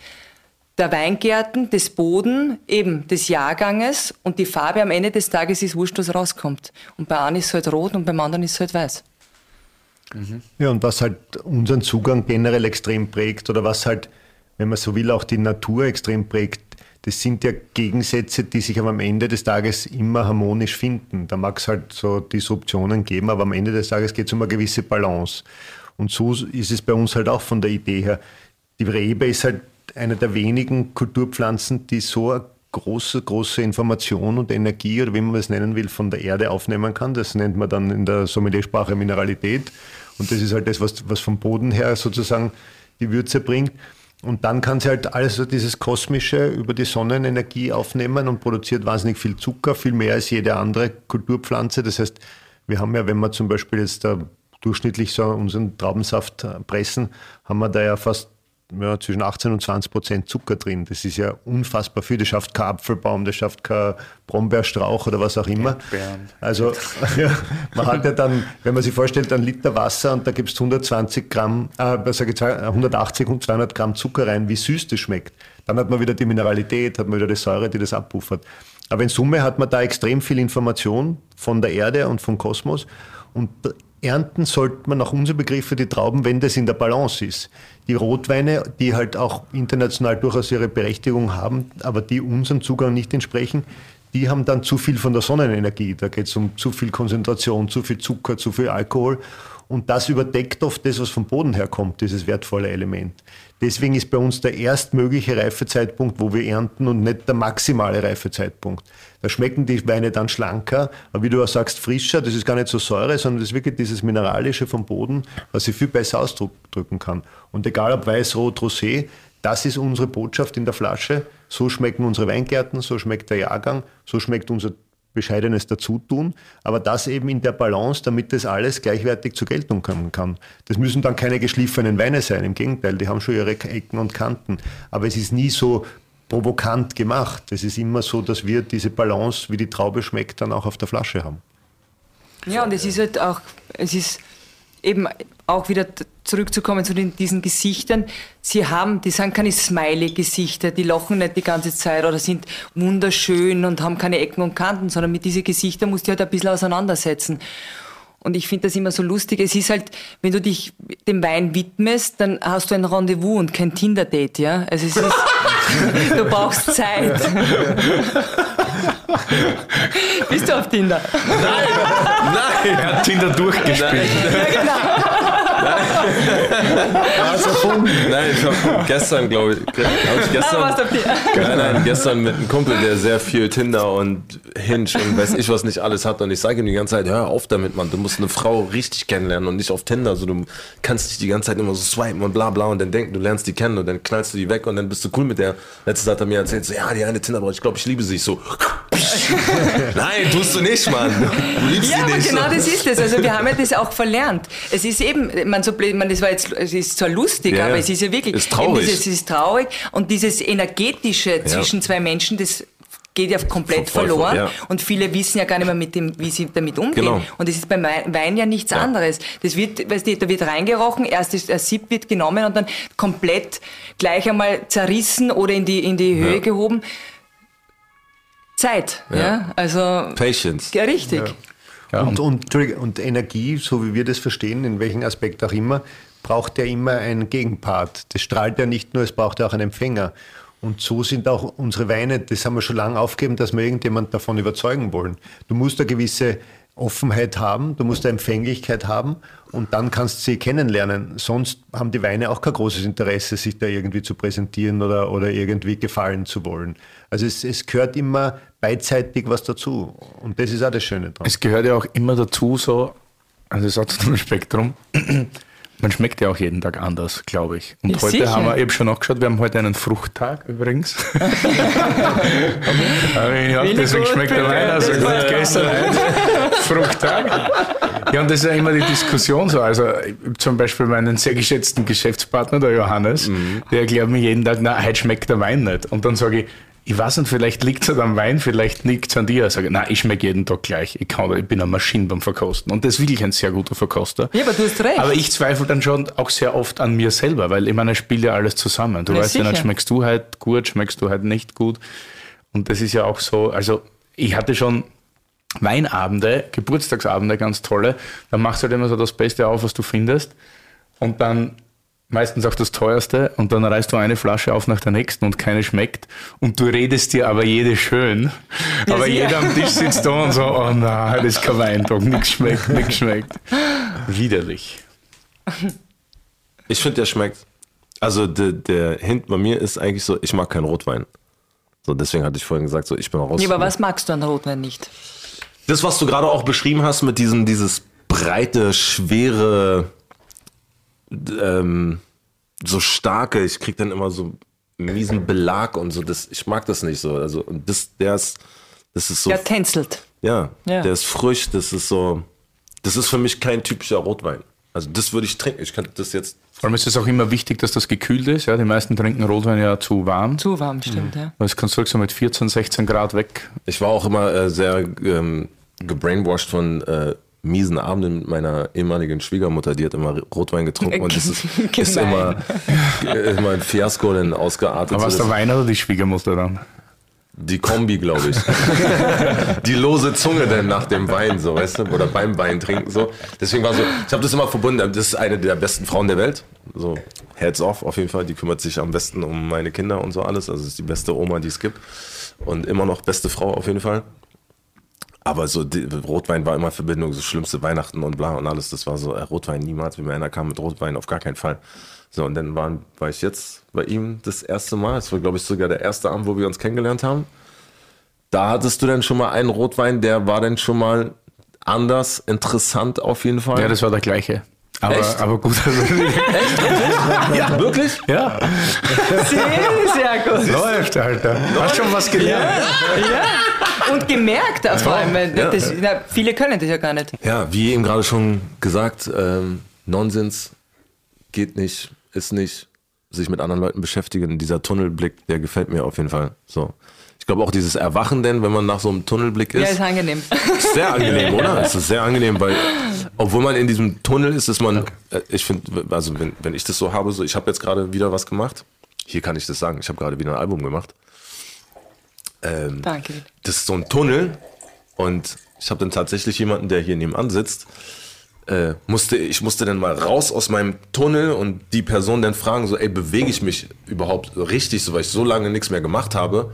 der Weingärten, des Boden, eben des Jahrganges und die Farbe am Ende des Tages ist wurscht, was rauskommt. Und bei einem ist es halt rot und beim anderen ist es halt weiß. Mhm. Ja, und was halt unseren Zugang generell extrem prägt oder was halt, wenn man so will, auch die Natur extrem prägt, das sind ja Gegensätze, die sich aber am Ende des Tages immer harmonisch finden. Da mag es halt so Disruptionen geben, aber am Ende des Tages geht es um eine gewisse Balance. Und so ist es bei uns halt auch von der Idee her. Die Rebe ist halt eine der wenigen Kulturpflanzen, die so eine große, große Information und Energie oder wie man es nennen will, von der Erde aufnehmen kann. Das nennt man dann in der Sommeliersprache Mineralität. Und das ist halt das, was, was vom Boden her sozusagen die Würze bringt. Und dann kann sie halt alles so dieses Kosmische über die Sonnenenergie aufnehmen und produziert wahnsinnig viel Zucker, viel mehr als jede andere Kulturpflanze. Das heißt, wir haben ja, wenn wir zum Beispiel jetzt da durchschnittlich so unseren Traubensaft pressen, haben wir da ja fast ja, zwischen 18 und 20 Prozent Zucker drin. Das ist ja unfassbar viel. Das schafft kein Apfelbaum, das schafft kein Brombeerstrauch oder was auch immer. Also ja, man hat ja dann, wenn man sich vorstellt, ein Liter Wasser und da gibst 120 Gramm, äh, sage ich, 180 und 200 Gramm Zucker rein, wie süß das schmeckt. Dann hat man wieder die Mineralität, hat man wieder die Säure, die das abpuffert. Aber in Summe hat man da extrem viel Information von der Erde und vom Kosmos und ernten sollte man nach unseren Begriffen die Trauben, wenn das in der Balance ist. Die Rotweine, die halt auch international durchaus ihre Berechtigung haben, aber die unserem Zugang nicht entsprechen, die haben dann zu viel von der Sonnenenergie. Da geht es um zu viel Konzentration, zu viel Zucker, zu viel Alkohol. Und das überdeckt oft das, was vom Boden herkommt, dieses wertvolle Element. Deswegen ist bei uns der erstmögliche Reifezeitpunkt, wo wir ernten und nicht der maximale Reifezeitpunkt. Da schmecken die Weine dann schlanker, aber wie du auch sagst, frischer. Das ist gar nicht so Säure, sondern das ist wirklich dieses Mineralische vom Boden, was ich viel besser ausdrücken kann. Und egal ob weiß, rot, rosé, das ist unsere Botschaft in der Flasche. So schmecken unsere Weingärten, so schmeckt der Jahrgang, so schmeckt unser bescheidenes Dazutun, aber das eben in der Balance, damit das alles gleichwertig zur Geltung kommen kann. Das müssen dann keine geschliffenen Weine sein, im Gegenteil, die haben schon ihre Ecken und Kanten, aber es ist nie so provokant gemacht. Es ist immer so, dass wir diese Balance, wie die Traube schmeckt, dann auch auf der Flasche haben. Ja, und es ist halt auch, es ist eben auch wieder zurückzukommen zu den, diesen Gesichtern. Sie haben, die sind keine Smiley-Gesichter, die lachen nicht die ganze Zeit oder sind wunderschön und haben keine Ecken und Kanten, sondern mit diesen Gesichtern musst du halt ein bisschen auseinandersetzen. Und ich finde das immer so lustig. Es ist halt, wenn du dich dem Wein widmest, dann hast du ein Rendezvous und kein Tinder-Date, ja? Also es ist, du brauchst Zeit. Bist du auf Tinder? Nein, nein. Er hat Tinder durchgespielt. Ja, genau. Nein, ich habe gestern, glaube ich, hab ich gestern, Ah, auf die- nein, nein, gestern mit einem Kumpel, der sehr viel Tinder und Hinge und weiß ich was nicht alles hat und ich sage ihm die ganze Zeit, hör auf damit, Mann, du musst eine Frau richtig kennenlernen und nicht auf Tinder, so du kannst nicht die ganze Zeit immer so swipen und bla bla und dann denken, du lernst die kennen und dann knallst du die weg und dann bist du cool mit der. Letztes hat er mir erzählt, so, ja, die eine Tinder, aber ich glaube, ich liebe sie Ich so. Nein, tust du nicht, Mann. Du liebst Ja, sie nicht. genau so. das ist es. Also wir haben ja das auch verlernt. Es ist eben, man so blöd, man das war jetzt, es ist zwar lustig, Ja, aber ja. es ist ja wirklich, Ist traurig. Dieses, es ist traurig und dieses energetische zwischen zwei Menschen, das geht ja komplett Voll, verloren ja. und viele wissen ja gar nicht mehr mit dem, wie sie damit umgehen. Genau. Und das ist beim Wein ja nichts anderes. Das wird, weißt du, da wird reingerochen, erst ist- ein Sieb wird genommen und dann komplett gleich einmal zerrissen oder in die, in die Höhe Ja. gehoben. Zeit, ja, Ja. also, Patience. ja, richtig. Ja, und, und, und Energie, so wie wir das verstehen, in welchem Aspekt auch immer, braucht ja immer einen Gegenpart. Das strahlt ja nicht nur, es braucht ja auch einen Empfänger. Und so sind auch unsere Weine, das haben wir schon lange aufgegeben, dass wir irgendjemand davon überzeugen wollen. Du musst eine gewisse Offenheit haben, du musst eine Empfänglichkeit haben und dann kannst du sie kennenlernen. Sonst haben die Weine auch kein großes Interesse, sich da irgendwie zu präsentieren oder, oder irgendwie gefallen zu wollen. Also es, es gehört immer beidseitig was dazu und das ist auch das Schöne dran. Es gehört ja auch immer dazu, so, also es hat so ein Spektrum. Man schmeckt ja auch jeden Tag anders, glaube ich. Und Ja, heute sicher. haben wir, ich habe schon nachgeschaut, wir haben heute einen Fruchttag übrigens. Aber ich Wenig deswegen schmeckt der Wein also gut. Gestern heute Fruchttag. Ja, und das ist ja immer die Diskussion so. Also ich zum Beispiel meinen sehr geschätzten Geschäftspartner, der Johannes, der erklärt mir jeden Tag, na, heute schmeckt der Wein nicht. Und dann sage ich, ich weiß nicht, vielleicht liegt es am Wein, vielleicht liegt es an dir. Ich sage, nein, ich schmecke jeden Tag gleich. Ich, kann, ich bin eine Maschine beim Verkosten. Und das ist wirklich ein sehr guter Verkoster. Ja, aber du hast recht. Aber ich zweifle dann schon auch sehr oft an mir selber, weil ich meine, es spielt ja alles zusammen. Du Ja, weißt ja nicht, sicher. schmeckst du halt gut, schmeckst du halt nicht gut. Und das ist ja auch so, also ich hatte schon Weinabende, Geburtstagsabende, ganz tolle. Dann machst du halt immer so das Beste auf, was du findest. Und dann meistens auch das teuerste. Und dann reißt du eine Flasche auf nach der nächsten und keine schmeckt. Und du redest dir aber jede schön. Ja, aber sicher. jeder am Tisch sitzt da und so, oh nein, das ist kein Weintag, nichts schmeckt, nichts schmeckt. Widerlich. Ich finde, der schmeckt. Also der, der Hint bei mir ist eigentlich so, ich mag keinen Rotwein. So, deswegen hatte ich vorhin gesagt, so ich bin raus. ja, aber was magst du an Rotwein nicht? Das, was du gerade auch beschrieben hast mit diesem, dieses breite, schwere, ähm, so starke, ich krieg dann immer so miesen Belag und so, das, ich mag das nicht so. Also, und das, der ist, das ist so, Ja, tänzelt. ja, Ja. der ist frisch, das ist so, das ist für mich kein typischer Rotwein. Also, das würde ich trinken. Ich könnte das jetzt, Vor allem ist es auch immer wichtig, dass das gekühlt ist. Ja, die meisten trinken Rotwein ja zu warm. Zu warm, stimmt, ja. Das kannst du so mit 14, 16 Grad weg. ich war auch immer äh, sehr ähm, gebrainwashed von äh, miesen Abenden mit meiner ehemaligen Schwiegermutter, die hat immer Rotwein getrunken und das ist, ist immer, Gemein. immer ein Fiasko dann ausgeartet. Aber was der Wein oder die Schwiegermutter dann? die Kombi, glaube ich. die lose Zunge dann nach dem Wein, so, weißt du, oder beim Wein trinken, so. Deswegen war so, ich habe das immer verbunden, das ist eine der besten Frauen der Welt, so, heads off auf jeden Fall, die kümmert sich am besten um meine Kinder und so alles, also ist die beste Oma, die es gibt und immer noch beste Frau auf jeden Fall. Aber so die, Rotwein war immer Verbindung, so schlimmste Weihnachten und bla und alles. Das war so äh, Rotwein niemals. Wenn mir einer kam mit Rotwein, auf gar keinen Fall. So, und dann waren, war ich jetzt bei ihm das erste Mal. Es war, glaube ich, sogar der erste Abend, wo wir uns kennengelernt haben. Da hattest du dann schon mal einen Rotwein, der war dann schon mal anders, interessant auf jeden Fall. Ja, das war der gleiche. Aber, Echt? aber gut. Also, ja, wirklich? ja, Sehr, sehr gut. läuft, Alter. Hast schon was gelernt. Ja. Und gemerkt auch vor allem, weil Ja. das, na, viele können das ja gar nicht. Ja, wie eben gerade schon gesagt, ähm, Nonsens geht nicht, ist nicht, sich mit anderen Leuten beschäftigen. Dieser Tunnelblick, der gefällt mir auf jeden Fall. So. Ich glaube auch dieses Erwachen denn, wenn man nach so einem Tunnelblick Ja, ist, ist angenehm. ist sehr angenehm, oder? Es ist sehr angenehm, weil obwohl man in diesem Tunnel ist, ist man, äh, ich finde, also wenn, wenn ich das so habe, so ich habe jetzt gerade wieder was gemacht. Hier kann ich das sagen, ich habe gerade wieder ein Album gemacht. Ähm, Danke. das ist so ein Tunnel und ich habe dann tatsächlich jemanden, der hier nebenan sitzt, äh, musste, ich musste dann mal raus aus meinem Tunnel und die Person dann fragen, so, ey, bewege ich mich überhaupt richtig, so, weil ich so lange nichts mehr gemacht habe,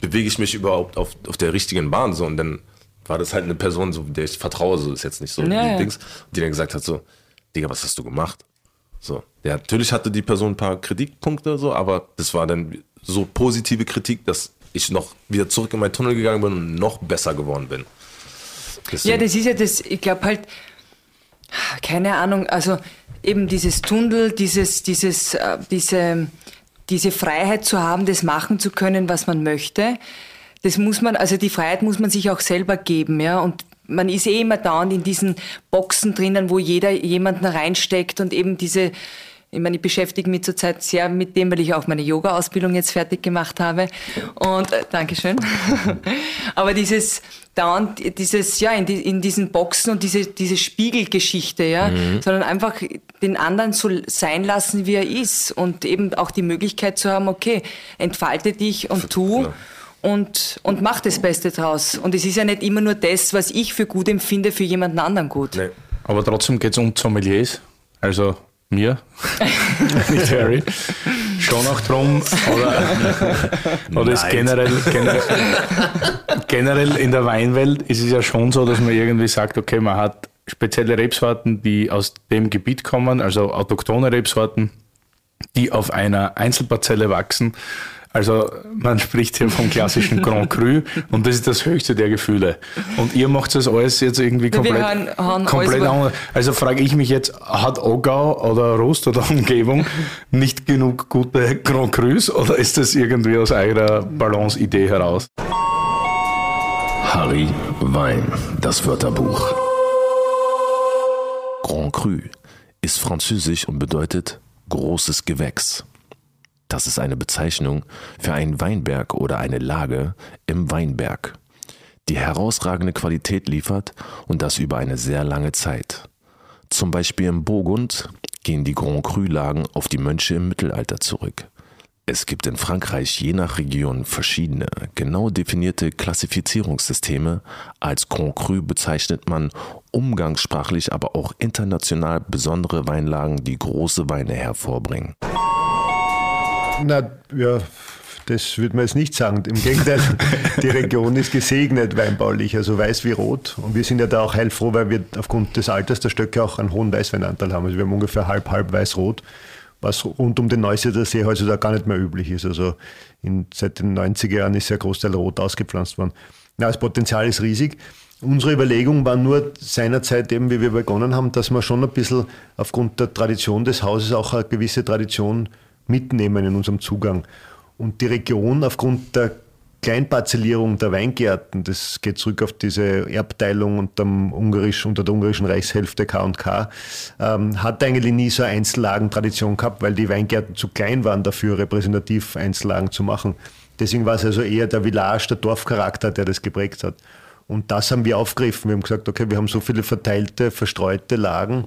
bewege ich mich überhaupt auf, auf der richtigen Bahn, so, und dann war das halt eine Person, so, der ich vertraue, so, ist jetzt nicht so, ja. Dings, die dann gesagt hat, so, Digga, was hast du gemacht? So, ja, natürlich hatte die Person ein paar Kritikpunkte, so, aber das war dann so positive Kritik, dass ich noch wieder zurück in meinen Tunnel gegangen bin und noch besser geworden bin. Ja, Deswegen- das ist ja das, ich glaube halt, keine Ahnung, also eben dieses Tunnel, dieses, dieses, äh, diese, diese Freiheit zu haben, das machen zu können, was man möchte, das muss man, also die Freiheit muss man sich auch selber geben, ja, und man ist eh immer dauernd in diesen Boxen drinnen, wo jeder jemanden reinsteckt und eben diese, ich meine, ich beschäftige mich zurzeit sehr mit dem, weil ich auch meine Yoga-Ausbildung jetzt fertig gemacht habe. Und äh, Dankeschön. Aber dieses dauernd, dieses, ja, in, die, in diesen Boxen und diese, diese Spiegelgeschichte, ja, sondern einfach den anderen so sein lassen, wie er ist und eben auch die Möglichkeit zu haben, okay, entfalte dich und tu. Ja. Und, und mach das Beste draus. Und es ist ja nicht immer nur das, was ich für gut empfinde, für jemanden anderen gut. Nee. Aber trotzdem geht es um Sommeliers. Also mir, nicht Harry. Schon auch drum. Oder, oder ist generell, generell, generell in der Weinwelt ist es ja schon so, dass man irgendwie sagt, okay, man hat spezielle Rebsorten, die aus dem Gebiet kommen, also autochtone Rebsorten, die auf einer Einzelparzelle wachsen. Also man spricht hier vom klassischen Grand Cru und das ist das höchste der Gefühle. Und ihr macht das alles jetzt irgendwie komplett, haben- haben komplett anders. Also frage ich mich jetzt, hat Ogau oder Rust oder Umgebung nicht genug gute Grand Crus oder ist das irgendwie aus eigener Balance-Idee heraus? Harry Wein, das Wörterbuch. Grand Cru ist französisch und bedeutet großes Gewächs. Das ist eine Bezeichnung für einen Weinberg oder eine Lage im Weinberg, die herausragende Qualität liefert und das über eine sehr lange Zeit. Zum Beispiel im Burgund gehen die Grand Cru-Lagen auf die Mönche im Mittelalter zurück. Es gibt in Frankreich je nach Region verschiedene, genau definierte Klassifizierungssysteme. Als Grand Cru bezeichnet man umgangssprachlich, aber auch international besondere Weinlagen, die große Weine hervorbringen. Na, ja, das würde man jetzt nicht sagen. Im Gegenteil, die Region ist gesegnet weinbaulich, also weiß wie rot. Und wir sind ja da auch heilfroh, weil wir aufgrund des Alters der Stöcke auch einen hohen Weißweinanteil haben. Also wir haben ungefähr halb, halb weiß-rot, was rund um den Neustädter See heutzutage gar nicht mehr üblich ist. Also in, seit den 90er Jahren ist ja Großteil rot ausgepflanzt worden. Na, das Potenzial ist riesig. Unsere Überlegung war nur seinerzeit eben, wie wir begonnen haben, dass wir schon ein bisschen aufgrund der Tradition des Hauses auch eine gewisse Tradition mitnehmen in unserem Zugang. Und die Region aufgrund der Kleinparzellierung der Weingärten, das geht zurück auf diese Erbteilung unter, Ungarisch, unter der ungarischen Reichshälfte K&K, ähm, hat eigentlich nie so eine Einzellagentradition gehabt, weil die Weingärten zu klein waren dafür, repräsentativ Einzellagen zu machen. Deswegen war es also eher der Village, der Dorfcharakter, der das geprägt hat. Und das haben wir aufgegriffen. Wir haben gesagt, okay, wir haben so viele verteilte, verstreute Lagen.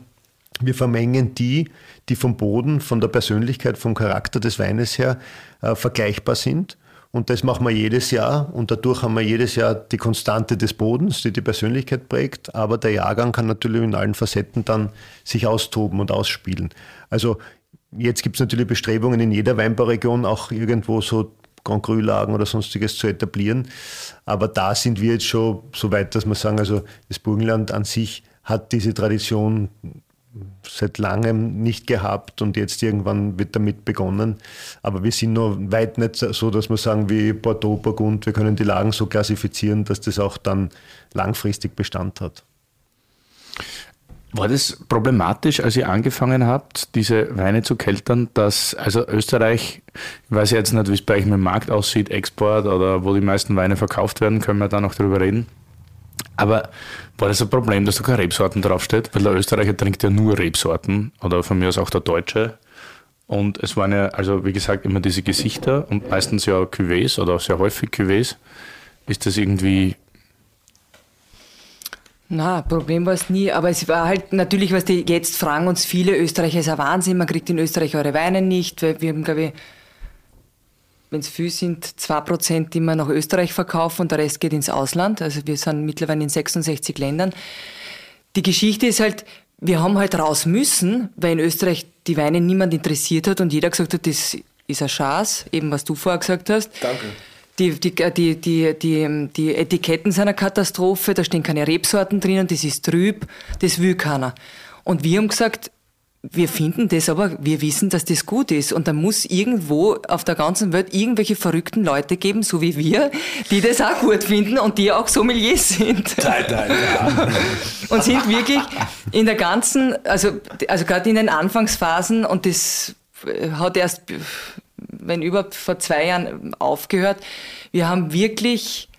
Wir vermengen die, die vom Boden, von der Persönlichkeit, vom Charakter des Weines her äh, vergleichbar sind. Und das machen wir jedes Jahr. Und dadurch haben wir jedes Jahr die Konstante des Bodens, die die Persönlichkeit prägt. Aber der Jahrgang kann natürlich in allen Facetten dann sich austoben und ausspielen. Also jetzt gibt es natürlich Bestrebungen in jeder Weinbauregion auch irgendwo so Grand Cru-Lagen oder sonstiges zu etablieren. Aber da sind wir jetzt schon so weit, dass wir sagen, also das Burgenland an sich hat diese Tradition seit langem nicht gehabt und jetzt irgendwann wird damit begonnen. Aber wir sind noch weit nicht so, dass wir sagen wie Bordeaux, Burgund, wir können die Lagen so klassifizieren, dass das auch dann langfristig Bestand hat. War das problematisch, als ihr angefangen habt, diese Weine zu keltern, dass also Österreich, ich weiß jetzt nicht, wie es bei euch mit dem Markt aussieht, Export oder wo die meisten Weine verkauft werden, können wir da noch drüber reden. Aber war das ein Problem, dass da keine Rebsorten draufsteht? Weil der Österreicher trinkt ja nur Rebsorten oder von mir aus auch der Deutsche. Und es waren ja, also wie gesagt, immer diese Gesichter und meistens ja Cuvées oder sehr häufig Cuvées. Ist das irgendwie Na, Problem war es nie, aber es war halt natürlich, was die jetzt fragen uns viele Österreicher, ist ein Wahnsinn, man kriegt in Österreich eure Weine nicht, weil wir haben, glaube ich, wenn es viel sind, 2%, die wir nach Österreich verkaufen und der Rest geht ins Ausland. Also wir sind mittlerweile in 66 Ländern. Die Geschichte ist halt, wir haben halt raus müssen, weil in Österreich die Weine niemand interessiert hat und jeder gesagt hat, das ist ein Schaß, eben was du vorher gesagt hast. Danke. Die, die, die, die, die, die Etiketten sind eine Katastrophe, da stehen keine Rebsorten drinnen, das ist trüb, das will keiner. Und wir haben gesagt, wir finden das, aber wir wissen, dass das gut ist. Und da muss irgendwo auf der ganzen Welt irgendwelche verrückten Leute geben, so wie wir, die das auch gut finden und die auch Sommeliers sind. und sind wirklich in der ganzen, also, also gerade in den Anfangsphasen, und das hat erst, wenn überhaupt vor zwei Jahren aufgehört, wir haben wirklich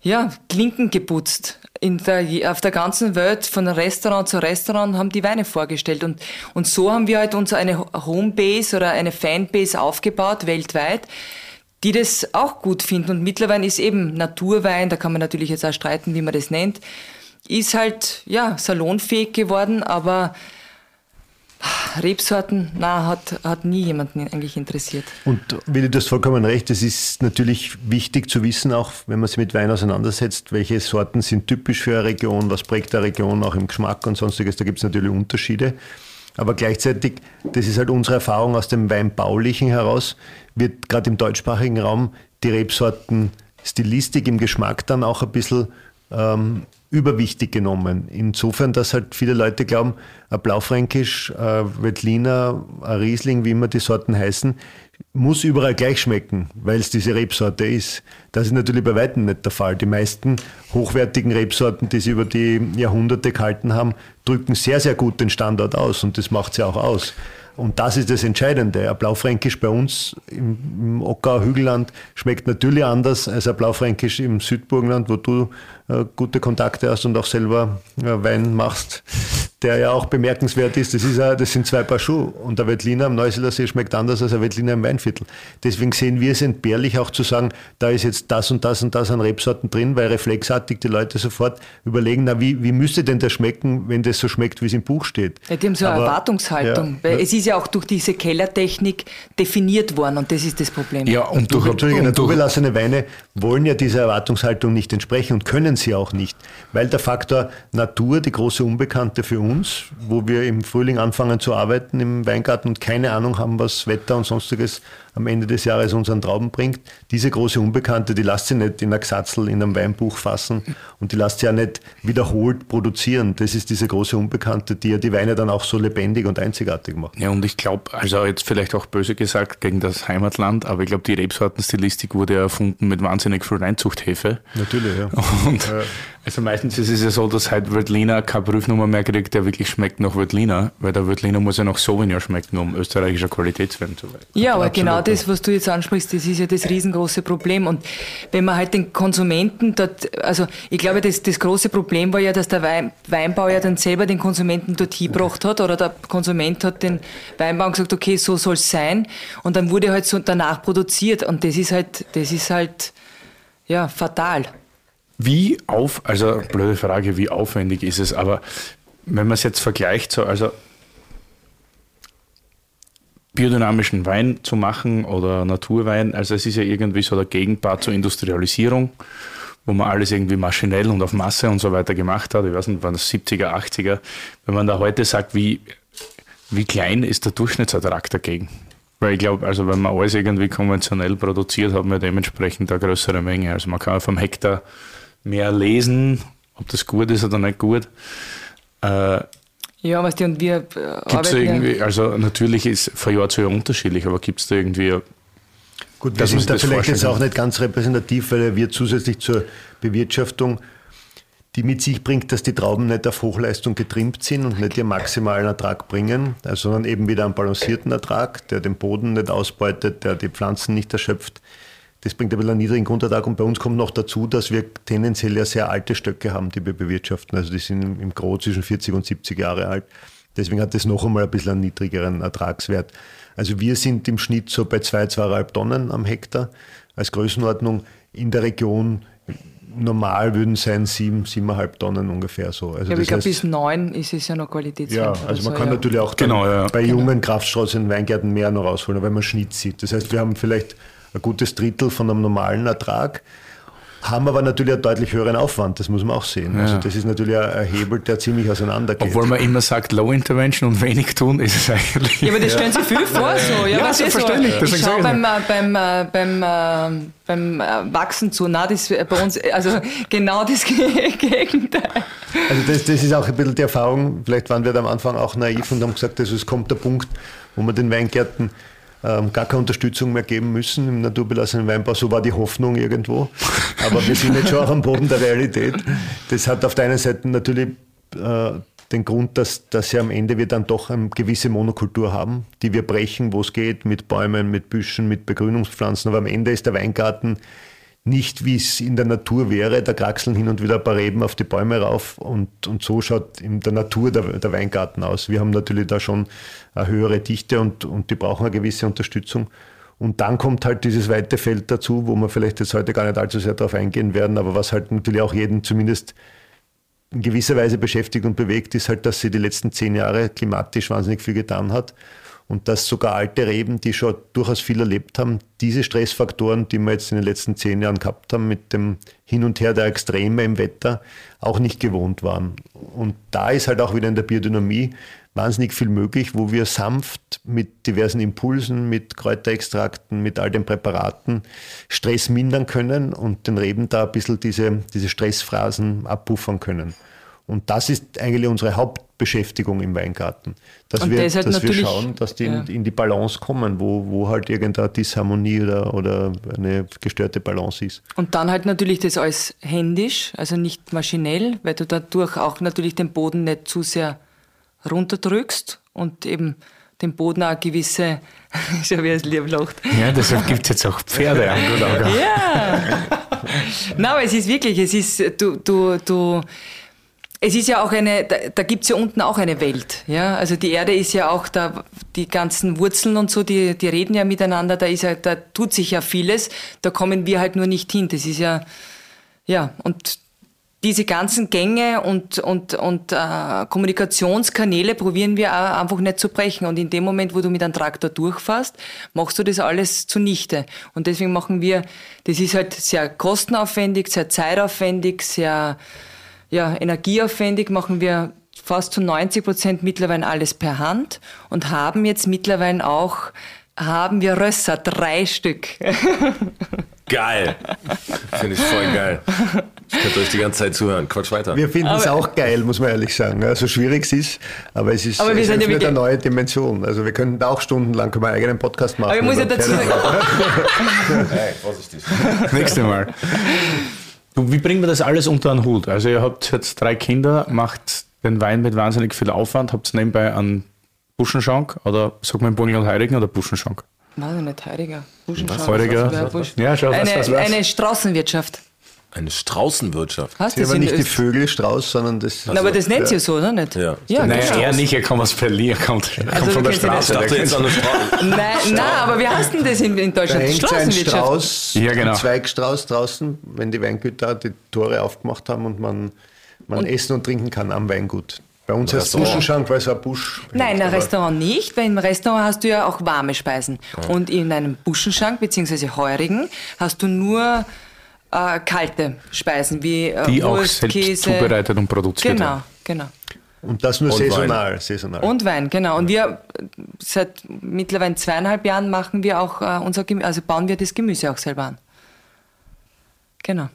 ja, Klinken geputzt. Der, auf der ganzen Welt, von Restaurant zu Restaurant, haben die Weine vorgestellt. Und, und so haben wir halt uns eine Homebase oder eine Fanbase aufgebaut, weltweit, die das auch gut finden. Und mittlerweile ist eben Naturwein, da kann man natürlich jetzt auch streiten, wie man das nennt, ist halt, ja, salonfähig geworden, aber Rebsorten, na, hat, hat nie jemanden eigentlich interessiert. Und Willi, du hast vollkommen recht. Es ist natürlich wichtig zu wissen, auch wenn man sich mit Wein auseinandersetzt, welche Sorten sind typisch für eine Region, was prägt eine Region auch im Geschmack und sonstiges. Da gibt es natürlich Unterschiede. Aber gleichzeitig, das ist halt unsere Erfahrung aus dem Weinbaulichen heraus, wird gerade im deutschsprachigen Raum die Rebsorten Stilistik, im Geschmack dann auch ein bisschen ähm, überwichtig genommen. Insofern, dass halt viele Leute glauben, ein Blaufränkisch, ein Wettliner, ein Riesling, wie immer die Sorten heißen, muss überall gleich schmecken, weil es diese Rebsorte ist. Das ist natürlich bei weitem nicht der Fall. Die meisten hochwertigen Rebsorten, die sie über die Jahrhunderte gehalten haben, drücken sehr, sehr gut den Standard aus und das macht sie auch aus. Und das ist das Entscheidende. Ein Blaufränkisch bei uns im, im Ockauer Hügelland schmeckt natürlich anders als ein Blaufränkisch im Südburgenland, wo du äh, gute Kontakte hast und auch selber äh, Wein machst, der ja auch bemerkenswert ist. Das, ist, das sind zwei Paar Schuhe. Und der Wettliner am Neuseeler See schmeckt anders als ein Wettliner im Weinviertel. Deswegen sehen wir es entbehrlich auch zu sagen, da ist jetzt das und das und das an Rebsorten drin, weil reflexartig die Leute sofort überlegen, na, wie, wie müsste denn das schmecken, wenn das so schmeckt, wie es im Buch steht. Ja, die haben so eine Aber, Erwartungshaltung. Ja, weil es ist ja auch durch diese Kellertechnik definiert worden und das ist das Problem. Ja, und durch, durch, durch naturbelassene Weine wollen ja dieser Erwartungshaltung nicht entsprechen und können sie auch nicht, weil der Faktor Natur, die große Unbekannte für uns, wo wir im Frühling anfangen zu arbeiten im Weingarten und keine Ahnung haben, was Wetter und sonstiges am Ende des Jahres unseren Trauben bringt. Diese große Unbekannte, die lasst sie nicht in einer Gsatzel, in einem Weinbuch fassen und die lasst sie ja nicht wiederholt produzieren. Das ist diese große Unbekannte, die ja die Weine dann auch so lebendig und einzigartig macht. Ja, und ich glaube, also jetzt vielleicht auch böse gesagt gegen das Heimatland, aber ich glaube, die Rebsortenstilistik wurde erfunden mit wahnsinnig viel Reinzuchthefe. Natürlich, ja. Und ja. Also meistens ist es ja so, dass halt Wörtliner keine Prüfnummer mehr kriegt, der wirklich schmeckt nach Wörtliner, weil der Wörtliner muss ja noch Sauvignon schmecken, um österreichischer Qualitätswein zu werden. Ja, aber Absolut. genau das, was du jetzt ansprichst, das ist ja das riesengroße Problem. Und wenn man halt den Konsumenten dort, also ich glaube, das, das große Problem war ja, dass der Wein, Weinbauer ja dann selber den Konsumenten dort hingebracht hat oder der Konsument hat den Weinbauern gesagt, okay, so soll es sein. Und dann wurde halt so danach produziert und das ist halt, das ist halt, ja, fatal. Wie auf, also blöde Frage, wie aufwendig ist es, aber wenn man es jetzt vergleicht, so, also biodynamischen Wein zu machen oder Naturwein, also es ist ja irgendwie so der Gegenpart zur Industrialisierung, wo man alles irgendwie maschinell und auf Masse und so weiter gemacht hat. Ich weiß nicht, waren das 70er, 80er. Wenn man da heute sagt, wie, wie klein ist der Durchschnittsertrag dagegen? Weil ich glaube, also wenn man alles irgendwie konventionell produziert, hat man dementsprechend eine größere Menge. Also man kann vom Hektar mehr lesen, ob das gut ist oder nicht gut. Äh, ja, was die und wir äh, gibt's irgendwie, also natürlich ist von Jahr zu Jahr unterschiedlich, aber gibt es da irgendwie Gut, wir sind da vielleicht jetzt auch nicht ganz repräsentativ, weil wir zusätzlich zur Bewirtschaftung, die mit sich bringt, dass die Trauben nicht auf Hochleistung getrimmt sind und nicht ihren maximalen Ertrag bringen, sondern eben wieder einen balancierten Ertrag, der den Boden nicht ausbeutet, der die Pflanzen nicht erschöpft, das bringt ein bisschen einen niedrigen Grundertrag. Und bei uns kommt noch dazu, dass wir tendenziell ja sehr alte Stöcke haben, die wir bewirtschaften. Also die sind im Gros zwischen 40 und 70 Jahre alt. Deswegen hat das noch einmal ein bisschen einen niedrigeren Ertragswert. Also wir sind im Schnitt so bei 2, 2,5 Tonnen am Hektar als Größenordnung. In der Region normal würden sein 7, 7,5 Tonnen ungefähr so. Also ja, ich glaube, bis 9 ist es ja noch Qualitätswein. Ja, also man so, kann ja. natürlich auch genau, ja. bei jungen genau. Kraftstraßen Weingärten mehr noch rausholen, wenn man Schnitt sieht. Das heißt, wir haben vielleicht ein gutes Drittel von einem normalen Ertrag haben aber natürlich einen deutlich höheren Aufwand, das muss man auch sehen. Ja. Also das ist natürlich ein Hebel, der ziemlich auseinandergeht. Obwohl man immer sagt, Low Intervention und wenig tun, ist es eigentlich. Ja, aber das stellen Sie viel vor so. Ja, ja so verständlich. So. Ich schaue beim, beim, äh, beim, beim, beim äh, Wachsen zu. Na, das bei uns, also genau das Gegenteil. Also das, das ist auch ein bisschen die Erfahrung, vielleicht waren wir da am Anfang auch naiv und haben gesagt, also es kommt der Punkt, wo man den Weingärten ähm, gar keine Unterstützung mehr geben müssen im naturbelassenen Weinbau. So war die Hoffnung irgendwo. Aber wir sind jetzt schon auch am Boden der Realität. Das hat auf der einen Seite natürlich äh, den Grund, dass, dass ja am Ende wir dann doch eine gewisse Monokultur haben, die wir brechen, wo es geht, mit Bäumen, mit Büschen, mit Begrünungspflanzen. Aber am Ende ist der Weingarten nicht, wie es in der Natur wäre. Da kraxeln hin und wieder ein paar Reben auf die Bäume rauf und, und so schaut in der Natur der, der Weingarten aus. Wir haben natürlich da schon eine höhere Dichte und, und die brauchen eine gewisse Unterstützung. Und dann kommt halt dieses weite Feld dazu, wo wir vielleicht jetzt heute gar nicht allzu sehr darauf eingehen werden, aber was halt natürlich auch jeden zumindest in gewisser Weise beschäftigt und bewegt, ist halt, dass sie die letzten zehn Jahre klimatisch wahnsinnig viel getan hat und dass sogar alte Reben, die schon durchaus viel erlebt haben, diese Stressfaktoren, die wir jetzt in den letzten zehn Jahren gehabt haben, mit dem Hin und Her der Extreme im Wetter, auch nicht gewohnt waren. Und da ist halt auch wieder in der Biodynamie wahnsinnig viel möglich, wo wir sanft mit diversen Impulsen, mit Kräuterextrakten, mit all den Präparaten Stress mindern können und den Reben da ein bisschen diese, diese Stressphasen abpuffern können. Und das ist eigentlich unsere Hauptbeschäftigung im Weingarten. Dass Und wir, das halt dass wir schauen, dass die ja. in, in die Balance kommen, wo, wo halt irgendeine Disharmonie oder, oder eine gestörte Balance ist. Und dann halt natürlich das alles händisch, also nicht maschinell, weil du dadurch auch natürlich den Boden nicht zu sehr runterdrückst und eben den Boden auch gewisse, schau wie er es lieb lacht. Ja, deshalb gibt es jetzt auch Pferde am. Ja. Nein, aber es ist wirklich, es ist, du, du, du, es ist ja auch eine, da, da gibt es ja unten auch eine Welt. Ja? Also die Erde ist ja auch da, die ganzen Wurzeln und so, die, die reden ja miteinander, da ist ja, da tut sich ja vieles, da kommen wir halt nur nicht hin. Das ist ja, ja, und diese ganzen Gänge und, und, und äh, Kommunikationskanäle probieren wir auch einfach nicht zu brechen. Und in dem Moment, wo du mit einem Traktor durchfährst, machst du das alles zunichte. Und deswegen machen wir, das ist halt sehr kostenaufwendig, sehr zeitaufwendig, sehr ja, energieaufwendig, machen wir fast zu 90 Prozent mittlerweile alles per Hand und haben jetzt mittlerweile auch, haben wir Rösser, drei Stück. Geil. Finde ich voll geil. Ich könnte euch die ganze Zeit zuhören. Quatsch weiter. Wir finden es auch geil, muss man ehrlich sagen. Also schwierig es ist, aber es ist Aber wir es wirklich- eine neue Dimension. Also wir könnten da auch stundenlang können wir einen eigenen Podcast machen. Aber ich muss ja dazu sagen, Hey, vorsichtig. Nächste Mal. Wie bringen wir das alles unter einen Hut? Also ihr habt jetzt drei Kinder, macht den Wein mit wahnsinnig viel Aufwand, habt nebenbei einen Buschenschank oder sagt man Burgel und Heiligen oder Buschenschank? Ich nicht, Heuriger. Buschenschank. Busch- Ja, schau, was, eine, was, was. eine Straßenwirtschaft. Eine Straußenwirtschaft. Hast Ja, das aber nicht die Öst- Vögel, Strauß, sondern das. Na, aber das nennt ihr so, oder nicht? Ja. ja Naja, genau. er nicht, er kommt aus Berlin, er kommt, er kommt Also, von der. Straße. Ich dachte der jetzt an eine Strauß. Nein, nein, aber wie heißt denn das in, in Da Deutschland? hängt so ein. Strauß, Ja, genau. ein Zweigstrauß draußen, wenn die Weingüter die Tore aufgemacht haben und man, man essen und trinken kann am Weingut. Bei uns heißt es Restaurant. Buschenschank, weil es ein Busch Nein, im Aber- Restaurant nicht, weil im Restaurant hast du ja auch warme Speisen. Und in einem Buschenschank bzw. Heurigen hast du nur äh, kalte Speisen wie äh, Die auch Wurst, selbst Käse. zubereitet und produziert Genau, haben. genau. Und das nur Und saisonal. saisonal. Und Wein, genau. Und wir äh, seit mittlerweile zweieinhalb Jahren machen wir auch äh, unser Gemü also bauen wir das Gemüse auch selber an. Genau.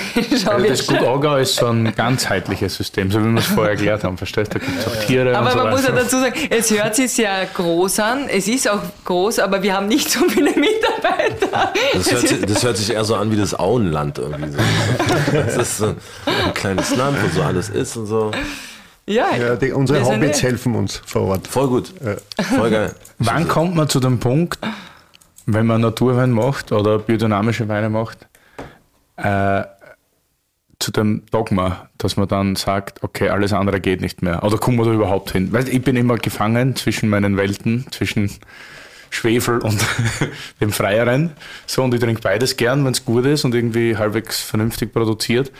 Schau, Also das Gutauger ist so ein ganzheitliches System, so wie wir es vorher erklärt haben. Verstehst du? Da gibt es auch Tiere Aber und so man muss ja dazu sagen, es hört sich sehr groß an. Es ist auch groß, aber wir haben nicht so viele Mitarbeiter. Das hört, sich, das hört sich eher so an wie das Auenland irgendwie. So. Das ist so ein kleines Land, wo so alles ist und so. Ja, ja, die, unsere Hobbits helfen uns vor Ort. Voll gut. Voll geil. Wann kommt man zu dem Punkt, wenn man Naturwein macht oder biodynamische Weine macht, äh, zu dem Dogma, dass man dann sagt, okay, alles andere geht nicht mehr? Oder kommt man da überhaupt hin? Weil ich bin immer gefangen zwischen meinen Welten, zwischen Schwefel und dem Freieren. So, und ich trinke beides gern, wenn es gut ist und irgendwie halbwegs vernünftig produziert.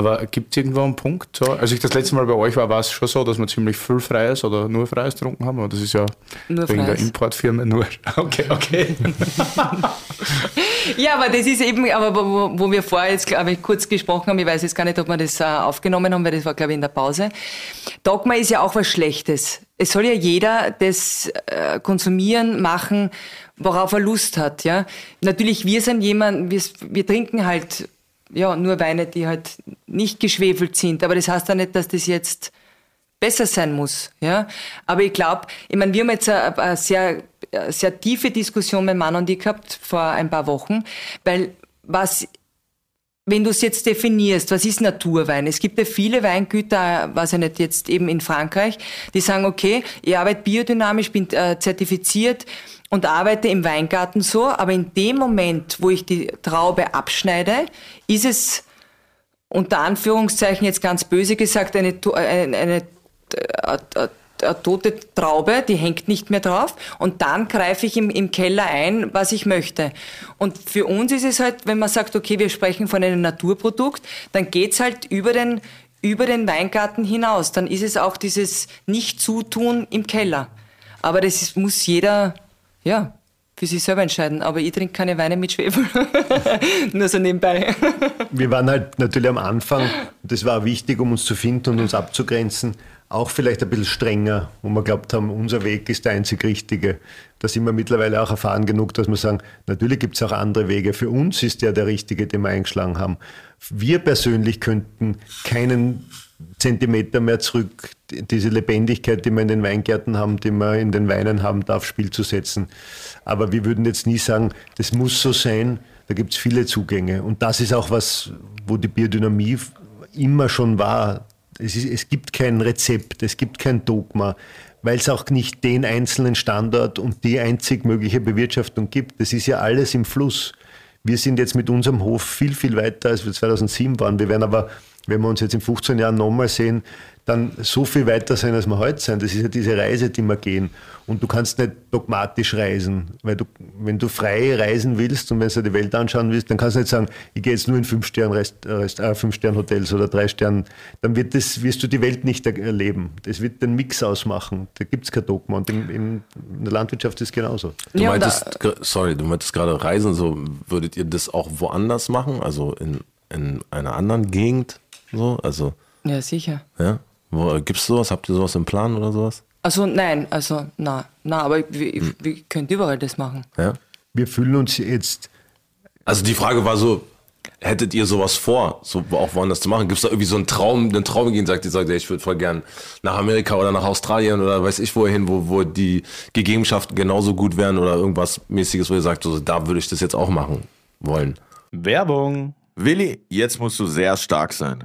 Aber gibt es irgendwo einen Punkt? So? Als ich das letzte Mal bei euch war, war es schon so, dass wir ziemlich viel Freies oder nur Freies getrunken haben. Aber das ist ja Nur wegen der Freies. Importfirma nur. Okay, okay. Ja, aber das ist eben, aber wo, wo wir vorher jetzt, glaube ich, kurz gesprochen haben, ich weiß jetzt gar nicht, ob wir das äh, aufgenommen haben, weil das war, glaube ich, in der Pause. Dogma ist ja auch was Schlechtes. Es soll ja jeder das äh, konsumieren, machen, worauf er Lust hat, ja. Natürlich, wir sind jemand, wir, wir trinken halt, ja, nur Weine, die halt nicht geschwefelt sind, aber das heißt ja nicht, dass das jetzt besser sein muss. Ja? Aber ich glaube, ich meine, wir haben jetzt eine, eine sehr, eine sehr tiefe Diskussion, mein Mann und ich, gehabt vor ein paar Wochen, weil was, wenn du es jetzt definierst, was ist Naturwein? Es gibt ja viele Weingüter, was ja nicht jetzt eben in Frankreich, die sagen, okay, ich arbeite biodynamisch, bin äh, zertifiziert und arbeite im Weingarten so, aber in dem Moment, wo ich die Traube abschneide, ist es unter Anführungszeichen jetzt ganz böse gesagt eine, to- eine, eine, eine, eine tote Traube, die hängt nicht mehr drauf und dann greife ich im, im Keller ein, was ich möchte. Und für uns ist es halt, wenn man sagt, okay, wir sprechen von einem Naturprodukt, dann geht's halt über den, über den Weingarten hinaus. Dann ist es auch dieses Nicht-Zutun im Keller. Aber das ist, muss jeder, ja, für sich selber entscheiden. Aber ich trinke keine Weine mit Schwefel. Nur so nebenbei. Wir waren halt natürlich am Anfang, das war wichtig, um uns zu finden und uns abzugrenzen, auch vielleicht ein bisschen strenger, wo wir glaubt haben, unser Weg ist der einzig richtige. Da sind wir mittlerweile auch erfahren genug, dass wir sagen, natürlich gibt es auch andere Wege. Für uns ist der der richtige, den wir eingeschlagen haben. Wir persönlich könnten keinen Zentimeter mehr zurück, diese Lebendigkeit, die wir in den Weingärten haben, die wir in den Weinen haben, da aufs Spiel zu setzen. Aber wir würden jetzt nie sagen, das muss so sein. Da gibt es viele Zugänge. Und das ist auch was, wo die Biodynamie immer schon war. Es, ist, es gibt kein Rezept, es gibt kein Dogma, weil es auch nicht den einzelnen Standort und die einzig mögliche Bewirtschaftung gibt. Das ist ja alles im Fluss. Wir sind jetzt mit unserem Hof viel, viel weiter, als wir 2007 waren. Wir werden aber wenn wir uns jetzt in 15 Jahren nochmal sehen, dann so viel weiter sein, als wir heute sind. Das ist ja diese Reise, die wir gehen. Und du kannst nicht dogmatisch reisen, weil du, wenn du frei reisen willst und wenn du dir die Welt anschauen willst, dann kannst du nicht sagen, ich gehe jetzt nur in fünf Stern, Rest, Rest, äh, fünf Stern Hotels oder drei Stern. Dann wird das, wirst du die Welt nicht erleben. Das wird den Mix ausmachen. Da gibt es kein Dogma. Und in, in, der Landwirtschaft ist es genauso. Du ja, meintest, sorry, du meintest gerade Reisen, so würdet ihr das auch woanders machen? Also in, in einer anderen Gegend? So, also. Ja, sicher. Ja. Gibt es sowas? Habt ihr sowas im Plan oder sowas? Also nein, also na, na, aber wir, hm. wir können überall das machen. Ja. Wir fühlen uns jetzt. Also die Frage war so, hättet ihr sowas vor, so auch woanders zu machen? Gibt es da irgendwie so einen Traum, einen Traum gehen, sagt ihr, sagt, ich würde voll gern nach Amerika oder nach Australien oder weiß ich wohin, wo, wo die Gegebenschaften genauso gut wären oder irgendwas mäßiges, wo ihr sagt, so, da würde ich das jetzt auch machen wollen. Werbung. Willi, jetzt musst du sehr stark sein.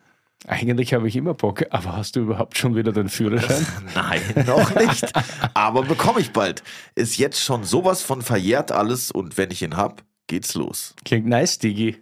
Eigentlich habe ich immer Bock, aber hast du überhaupt schon wieder den Führerschein? Nein, noch nicht. aber bekomme ich bald. Ist jetzt schon sowas von verjährt alles und wenn ich ihn hab, geht's los. Klingt nice, Digi.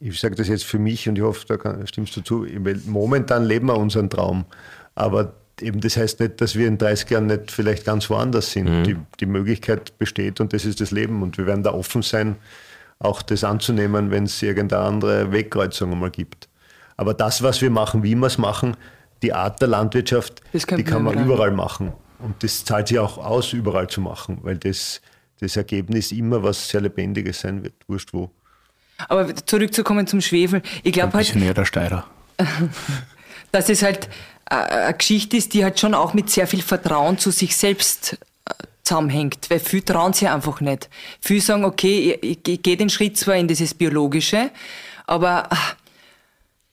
ich sage das jetzt für mich und ich hoffe, da kann, stimmst du zu, momentan leben wir unseren Traum. Aber eben das heißt nicht, dass wir in 30 Jahren nicht vielleicht ganz woanders sind. Mhm. Die, die Möglichkeit besteht und das ist das Leben. Und wir werden da offen sein, auch das anzunehmen, wenn es irgendeine andere Wegkreuzung einmal gibt. Aber das, was wir machen, wie wir es machen, die Art der Landwirtschaft, die kann man überall machen. Und das zahlt sich auch aus, überall zu machen, weil das, das Ergebnis immer was sehr Lebendiges sein wird, wurscht wo. Aber zurückzukommen zum Schwefel, ich glaube halt. Näher der Steirer. dass es halt äh, eine Geschichte ist, die halt schon auch mit sehr viel Vertrauen zu sich selbst äh, zusammenhängt, weil viele trauen sich einfach nicht. Viele sagen, okay, ich, ich, ich gehe den Schritt zwar in dieses Biologische, aber ach,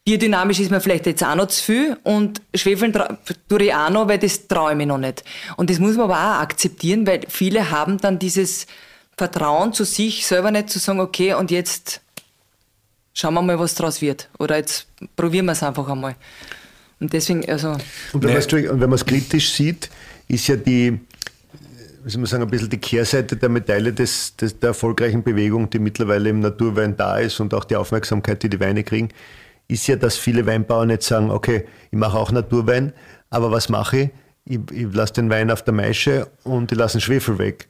Biodynamisch ist mir vielleicht jetzt auch noch zu viel und Schwefeln tue ich auch noch, weil das traue ich mir noch nicht. Und das muss man aber auch akzeptieren, weil viele haben dann dieses Vertrauen zu sich selber nicht zu sagen, okay, und jetzt schauen wir mal, was draus wird. Oder jetzt probieren wir es einfach einmal. Und deswegen, also, Und wenn man es kritisch sieht, ist ja die, wie soll man sagen, ein bisschen die Kehrseite der Medaille des, des, der erfolgreichen Bewegung, die mittlerweile im Naturwein da ist und auch die Aufmerksamkeit, die die Weine kriegen, ist ja, dass viele Weinbauern nicht sagen, okay, ich mache auch Naturwein, aber was mache ich? Ich, ich lasse den Wein auf der Maische und ich lasse den Schwefel weg.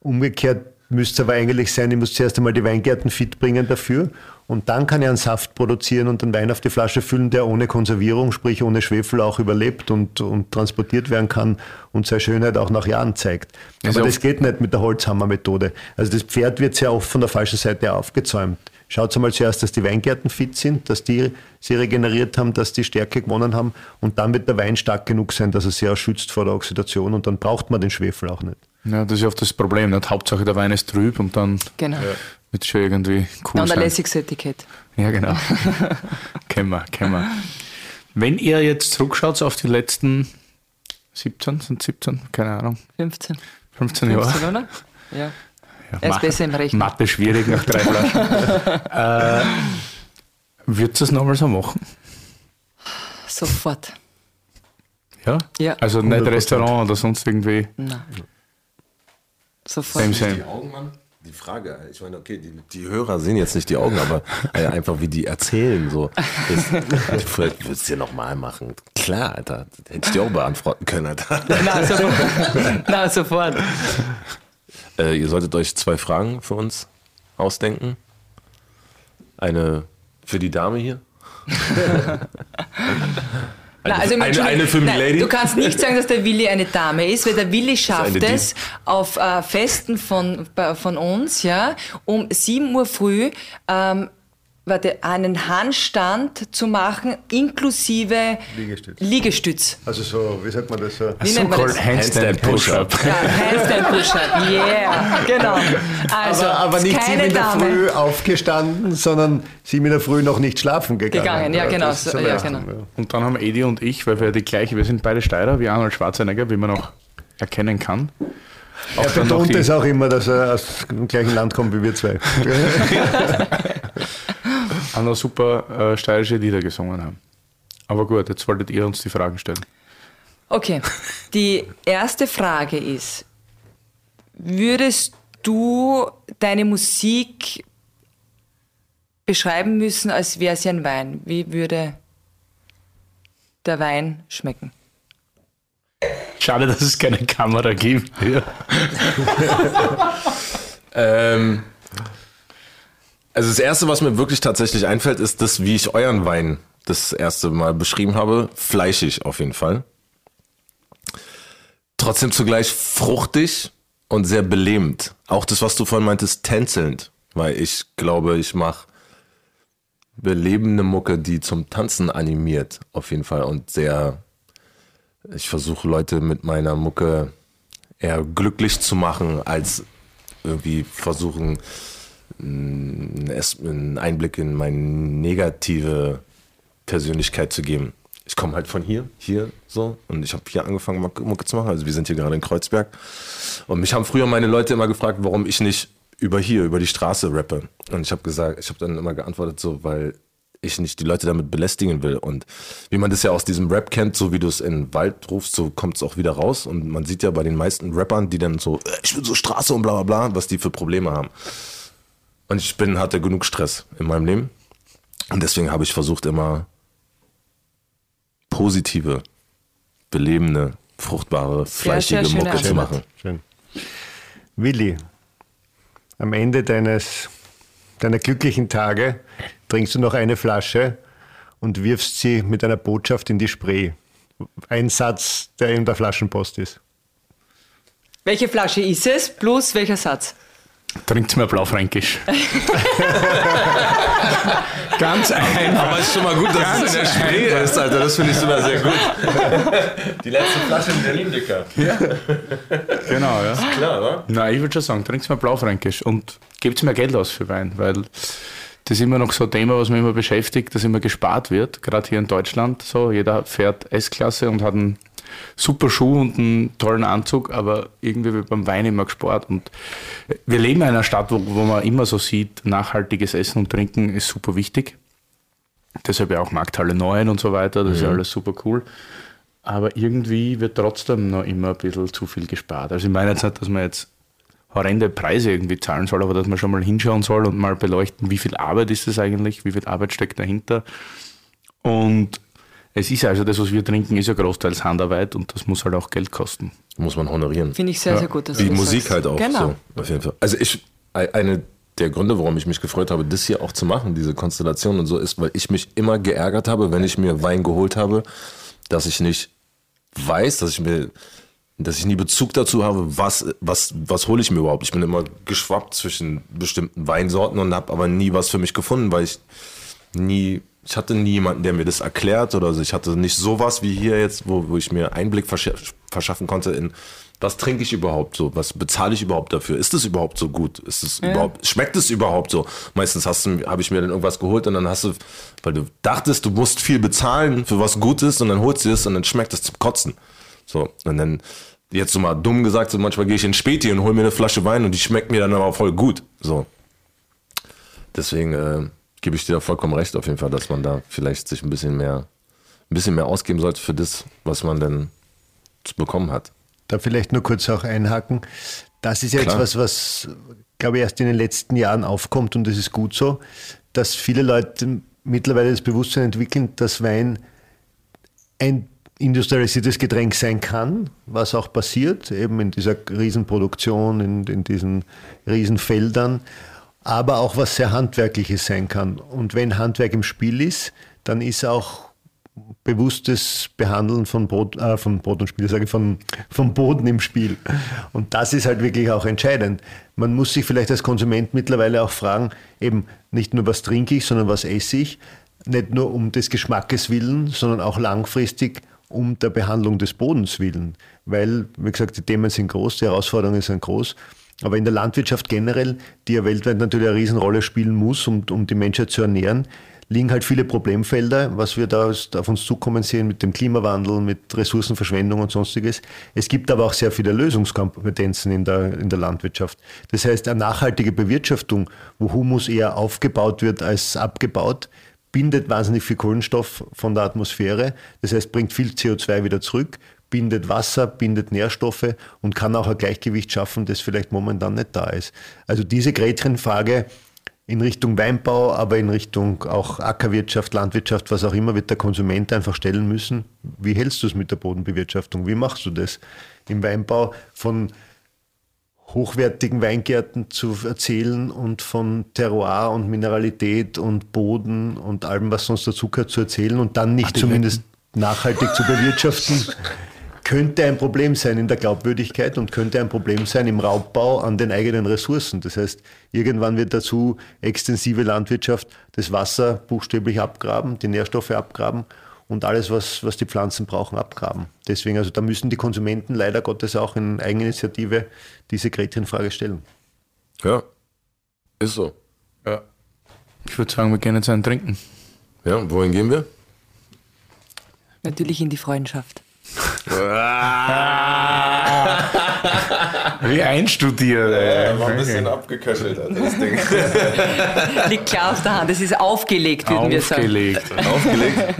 Umgekehrt müsste es aber eigentlich sein, ich muss zuerst einmal die Weingärten fit bringen dafür und dann kann ich einen Saft produzieren und einen Wein auf die Flasche füllen, der ohne Konservierung, sprich ohne Schwefel auch überlebt und, und transportiert werden kann und seine Schönheit auch nach Jahren zeigt. Also aber das geht nicht mit der Holzhammermethode. Also das Pferd wird sehr oft von der falschen Seite aufgezäumt. Schaut einmal zuerst, dass die Weingärten fit sind, dass die sie regeneriert haben, dass die Stärke gewonnen haben und dann wird der Wein stark genug sein, dass er sie auch schützt vor der Oxidation und dann braucht man den Schwefel auch nicht. Ja, das ist ja oft das Problem. Nicht? Hauptsache der Wein ist trüb und dann genau. Wird schon irgendwie cool Und ein lässiges Etikett. Ja, genau. kennen wir, kennen wir. Wenn ihr jetzt zurückschaut auf die letzten 17, sind 17, keine Ahnung, 15. 15 Jahre. 15, oder? Ja. Ja, Er ist Mathe- besser im Rechnen. Mathe schwierig nach drei Flaschen. äh, Würdest du es nochmal so machen? Sofort. Ja? Ja. Also nicht 100%. Restaurant oder sonst irgendwie. Nein. Sofort. Same, Die same. Die Frage, ich meine, okay, die, die Hörer sehen jetzt nicht die Augen, aber äh, einfach wie die erzählen, so. Das, vielleicht würdest du dir nochmal machen. Klar, Alter. Hätte ich dir auch beantworten können, Alter. Nein, sofort. Nein, sofort. Äh, ihr solltet euch zwei Fragen für uns ausdenken. Eine für die Dame hier. Nein, also eine, eine für nein, Milady. Du kannst nicht sagen, dass der Willi eine Dame ist, weil der Willi schafft eine es auf äh, Festen von, von uns, ja, um 7 Uhr früh ähm, warte, einen Handstand zu machen, inklusive Liegestütz. Liegestütz. Also so, wie sagt man das? So? Wie So nennt man called das? Handstand Push-Up. Ja, Handstand Push-Up, yeah, genau. Also, aber, aber nicht sieben in der Dame. Früh aufgestanden, sondern sieben in der Früh noch nicht schlafen gegangen. Gegangen, ja, genau, das ist so, ja, genau. Und dann haben Edi und ich, weil wir die gleiche, wir sind beide Steirer, wie Arnold Schwarzenegger, wie man auch erkennen kann. Auch Er betont es auch immer, dass er aus dem gleichen Land kommt wie wir zwei. auch noch super äh, steirische Lieder gesungen haben. Aber gut, jetzt wolltet ihr uns die Fragen stellen. Okay, die erste Frage ist, würdest du deine Musik beschreiben müssen, als wäre sie ein Wein? Wie würde der Wein schmecken? Schade, dass es keine Kamera gibt. Ja. Ähm, also das Erste, was mir wirklich tatsächlich einfällt, ist das, wie ich euren Wein das erste Mal beschrieben habe. Fleischig auf jeden Fall. Trotzdem zugleich fruchtig und sehr belebend. Auch das, was du vorhin meintest, tänzelnd. Weil ich glaube, ich mache belebende Mucke, die zum Tanzen animiert, auf jeden Fall. Und sehr, ich versuche Leute mit meiner Mucke eher glücklich zu machen, als irgendwie versuchen, einen Einblick in meine negative Persönlichkeit zu geben. Ich komme halt von hier, hier so, und ich habe hier angefangen, Mucke zu machen. Also wir sind hier gerade in Kreuzberg. Und mich haben früher meine Leute immer gefragt, warum ich nicht über hier, über die Straße rappe. Und ich habe gesagt, ich habe dann immer geantwortet so, weil ich nicht die Leute damit belästigen will. Und wie man das ja aus diesem Rap kennt, so wie du es in den Wald rufst, so kommt es auch wieder raus. Und man sieht ja bei den meisten Rappern, die dann so, äh, ich will so Straße und bla bla bla, was die für Probleme haben. Und ich bin, hatte genug Stress in meinem Leben. Und deswegen habe ich versucht, immer positive, belebende, fruchtbare, fleischige sehr schöne Mucke zu machen. Schön. Willi, am Ende deines, deiner glücklichen Tage trinkst du noch eine Flasche und wirfst sie mit einer Botschaft in die Spree. Ein Satz, der in der Flaschenpost ist. Welche Flasche ist es? Plus welcher Satz? Trinkt mir Blaufränkisch. Ganz einfach. Aber ist schon mal gut, dass es in der Spree ist, Alter. Das finde ich sogar sehr gut. Die letzte Flasche in Berlin, Dicker. Genau, ja. Klar, oder? Nein, ich würde schon sagen, trinkt mir Blaufränkisch und gebt mir Geld aus für Wein, weil das ist immer noch so ein Thema, was mich immer beschäftigt, dass immer gespart wird, gerade hier in Deutschland. So, jeder fährt S-Klasse und hat einen super Schuh und einen tollen Anzug, aber irgendwie wird beim Wein immer gespart. Und wir leben in einer Stadt, wo, wo man immer so sieht, nachhaltiges Essen und Trinken ist super wichtig. Deshalb ja auch Markthalle 9 und so weiter, das ist ja alles super cool. Aber irgendwie wird trotzdem noch immer ein bisschen zu viel gespart. Also ich meine jetzt nicht, dass man jetzt horrende Preise irgendwie zahlen soll, aber dass man schon mal hinschauen soll und mal beleuchten, wie viel Arbeit ist das eigentlich, wie viel Arbeit steckt dahinter. Und es ist also das, was wir trinken, ist ja großteils Handarbeit und das muss halt auch Geld kosten. Muss man honorieren. Finde ich sehr, sehr gut. Dass Wie du das Musik sagst. halt auch Genau. so, auf jeden Fall. Also ich, eine der Gründe, warum ich mich gefreut habe, das hier auch zu machen, diese Konstellation und so, ist, weil ich mich immer geärgert habe, wenn ich mir Wein geholt habe, dass ich nicht weiß, dass ich mir, dass ich nie Bezug dazu habe, was, was, was hole ich mir überhaupt. Ich bin immer geschwappt zwischen bestimmten Weinsorten und habe aber nie was für mich gefunden, weil ich nie, ich hatte nie jemanden, der mir das erklärt oder so. ich hatte nicht sowas wie hier jetzt, wo, wo ich mir Einblick versch verschaffen konnte in, was trinke ich überhaupt so, was bezahle ich überhaupt dafür, ist es überhaupt so gut, ist es überhaupt, schmeckt es überhaupt so? Meistens hast du, habe ich mir dann irgendwas geholt und dann hast du, weil du dachtest, du musst viel bezahlen für was Gutes und dann holst du es und dann schmeckt es zum Kotzen. So, und dann, jetzt so mal dumm gesagt, so manchmal gehe ich in Späti und hole mir eine Flasche Wein und die schmeckt mir dann aber voll gut. So. Deswegen äh, gebe ich dir da vollkommen recht auf jeden Fall, dass man da vielleicht sich ein bisschen mehr, ein bisschen mehr ausgeben sollte für das, was man denn zu bekommen hat. Da vielleicht nur kurz auch einhaken. Das ist ja jetzt Klar. was, was, glaube ich, erst in den letzten Jahren aufkommt und das ist gut so, dass viele Leute mittlerweile das Bewusstsein entwickeln, dass Wein ein industrialisiertes Getränk sein kann, was auch passiert, eben in dieser Riesenproduktion, in, in diesen Riesenfeldern, aber auch was sehr Handwerkliches sein kann. Und wenn Handwerk im Spiel ist, dann ist auch bewusstes Behandeln von Brot, äh, von Brot und Spiel, sage ich, von, vom Boden im Spiel. Und das ist halt wirklich auch entscheidend. Man muss sich vielleicht als Konsument mittlerweile auch fragen, eben nicht nur was trinke ich, sondern was esse ich. Nicht nur um des Geschmackes willen, sondern auch langfristig um der Behandlung des Bodens willen. Weil, wie gesagt, die Themen sind groß, die Herausforderungen sind groß. Aber in der Landwirtschaft generell, die ja weltweit natürlich eine Riesenrolle spielen muss, um, um die Menschheit zu ernähren, liegen halt viele Problemfelder, was wir da auf uns zukommen sehen mit dem Klimawandel, mit Ressourcenverschwendung und sonstiges. Es gibt aber auch sehr viele Lösungskompetenzen in der, in der Landwirtschaft. Das heißt, eine nachhaltige Bewirtschaftung, wo Humus eher aufgebaut wird als abgebaut, bindet wahnsinnig viel Kohlenstoff von der Atmosphäre. Das heißt, bringt viel CO2 wieder zurück, bindet Wasser, bindet Nährstoffe und kann auch ein Gleichgewicht schaffen, das vielleicht momentan nicht da ist. Also diese Gretchenfrage in Richtung Weinbau, aber in Richtung auch Ackerwirtschaft, Landwirtschaft, was auch immer, wird der Konsument einfach stellen müssen. Wie hältst du es mit der Bodenbewirtschaftung? Wie machst du das im Weinbau von hochwertigen Weingärten zu erzählen und von Terroir und Mineralität und Boden und allem, was sonst dazugehört, zu erzählen und dann nicht zumindest nachhaltig zu bewirtschaften, könnte ein Problem sein in der Glaubwürdigkeit und könnte ein Problem sein im Raubbau an den eigenen Ressourcen. Das heißt, irgendwann wird dazu extensive Landwirtschaft das Wasser buchstäblich abgraben, die Nährstoffe abgraben und alles, was, was die Pflanzen brauchen, abgraben. Deswegen, also da müssen die Konsumenten leider Gottes auch in Eigeninitiative diese Gretchenfrage stellen. Ja, ist so. Ja. Ich würde sagen, wir gehen jetzt einen trinken. Ja, wohin gehen wir? Natürlich in die Freundschaft. Wie einstudiert, ey. war ein bisschen abgeköchelt, das Ding. Liegt klar auf der Hand. Es ist aufgelegt, würden wir sagen. Aufgelegt. Aufgelegt.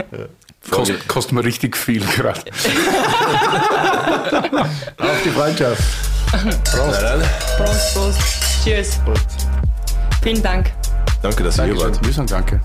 Kost, kostet mir richtig viel gerade. Auf die Freundschaft. Dann, Prost, Prost. Cheers. Vielen Dank. danke, dass ihr hier wart. Wir sagen danke.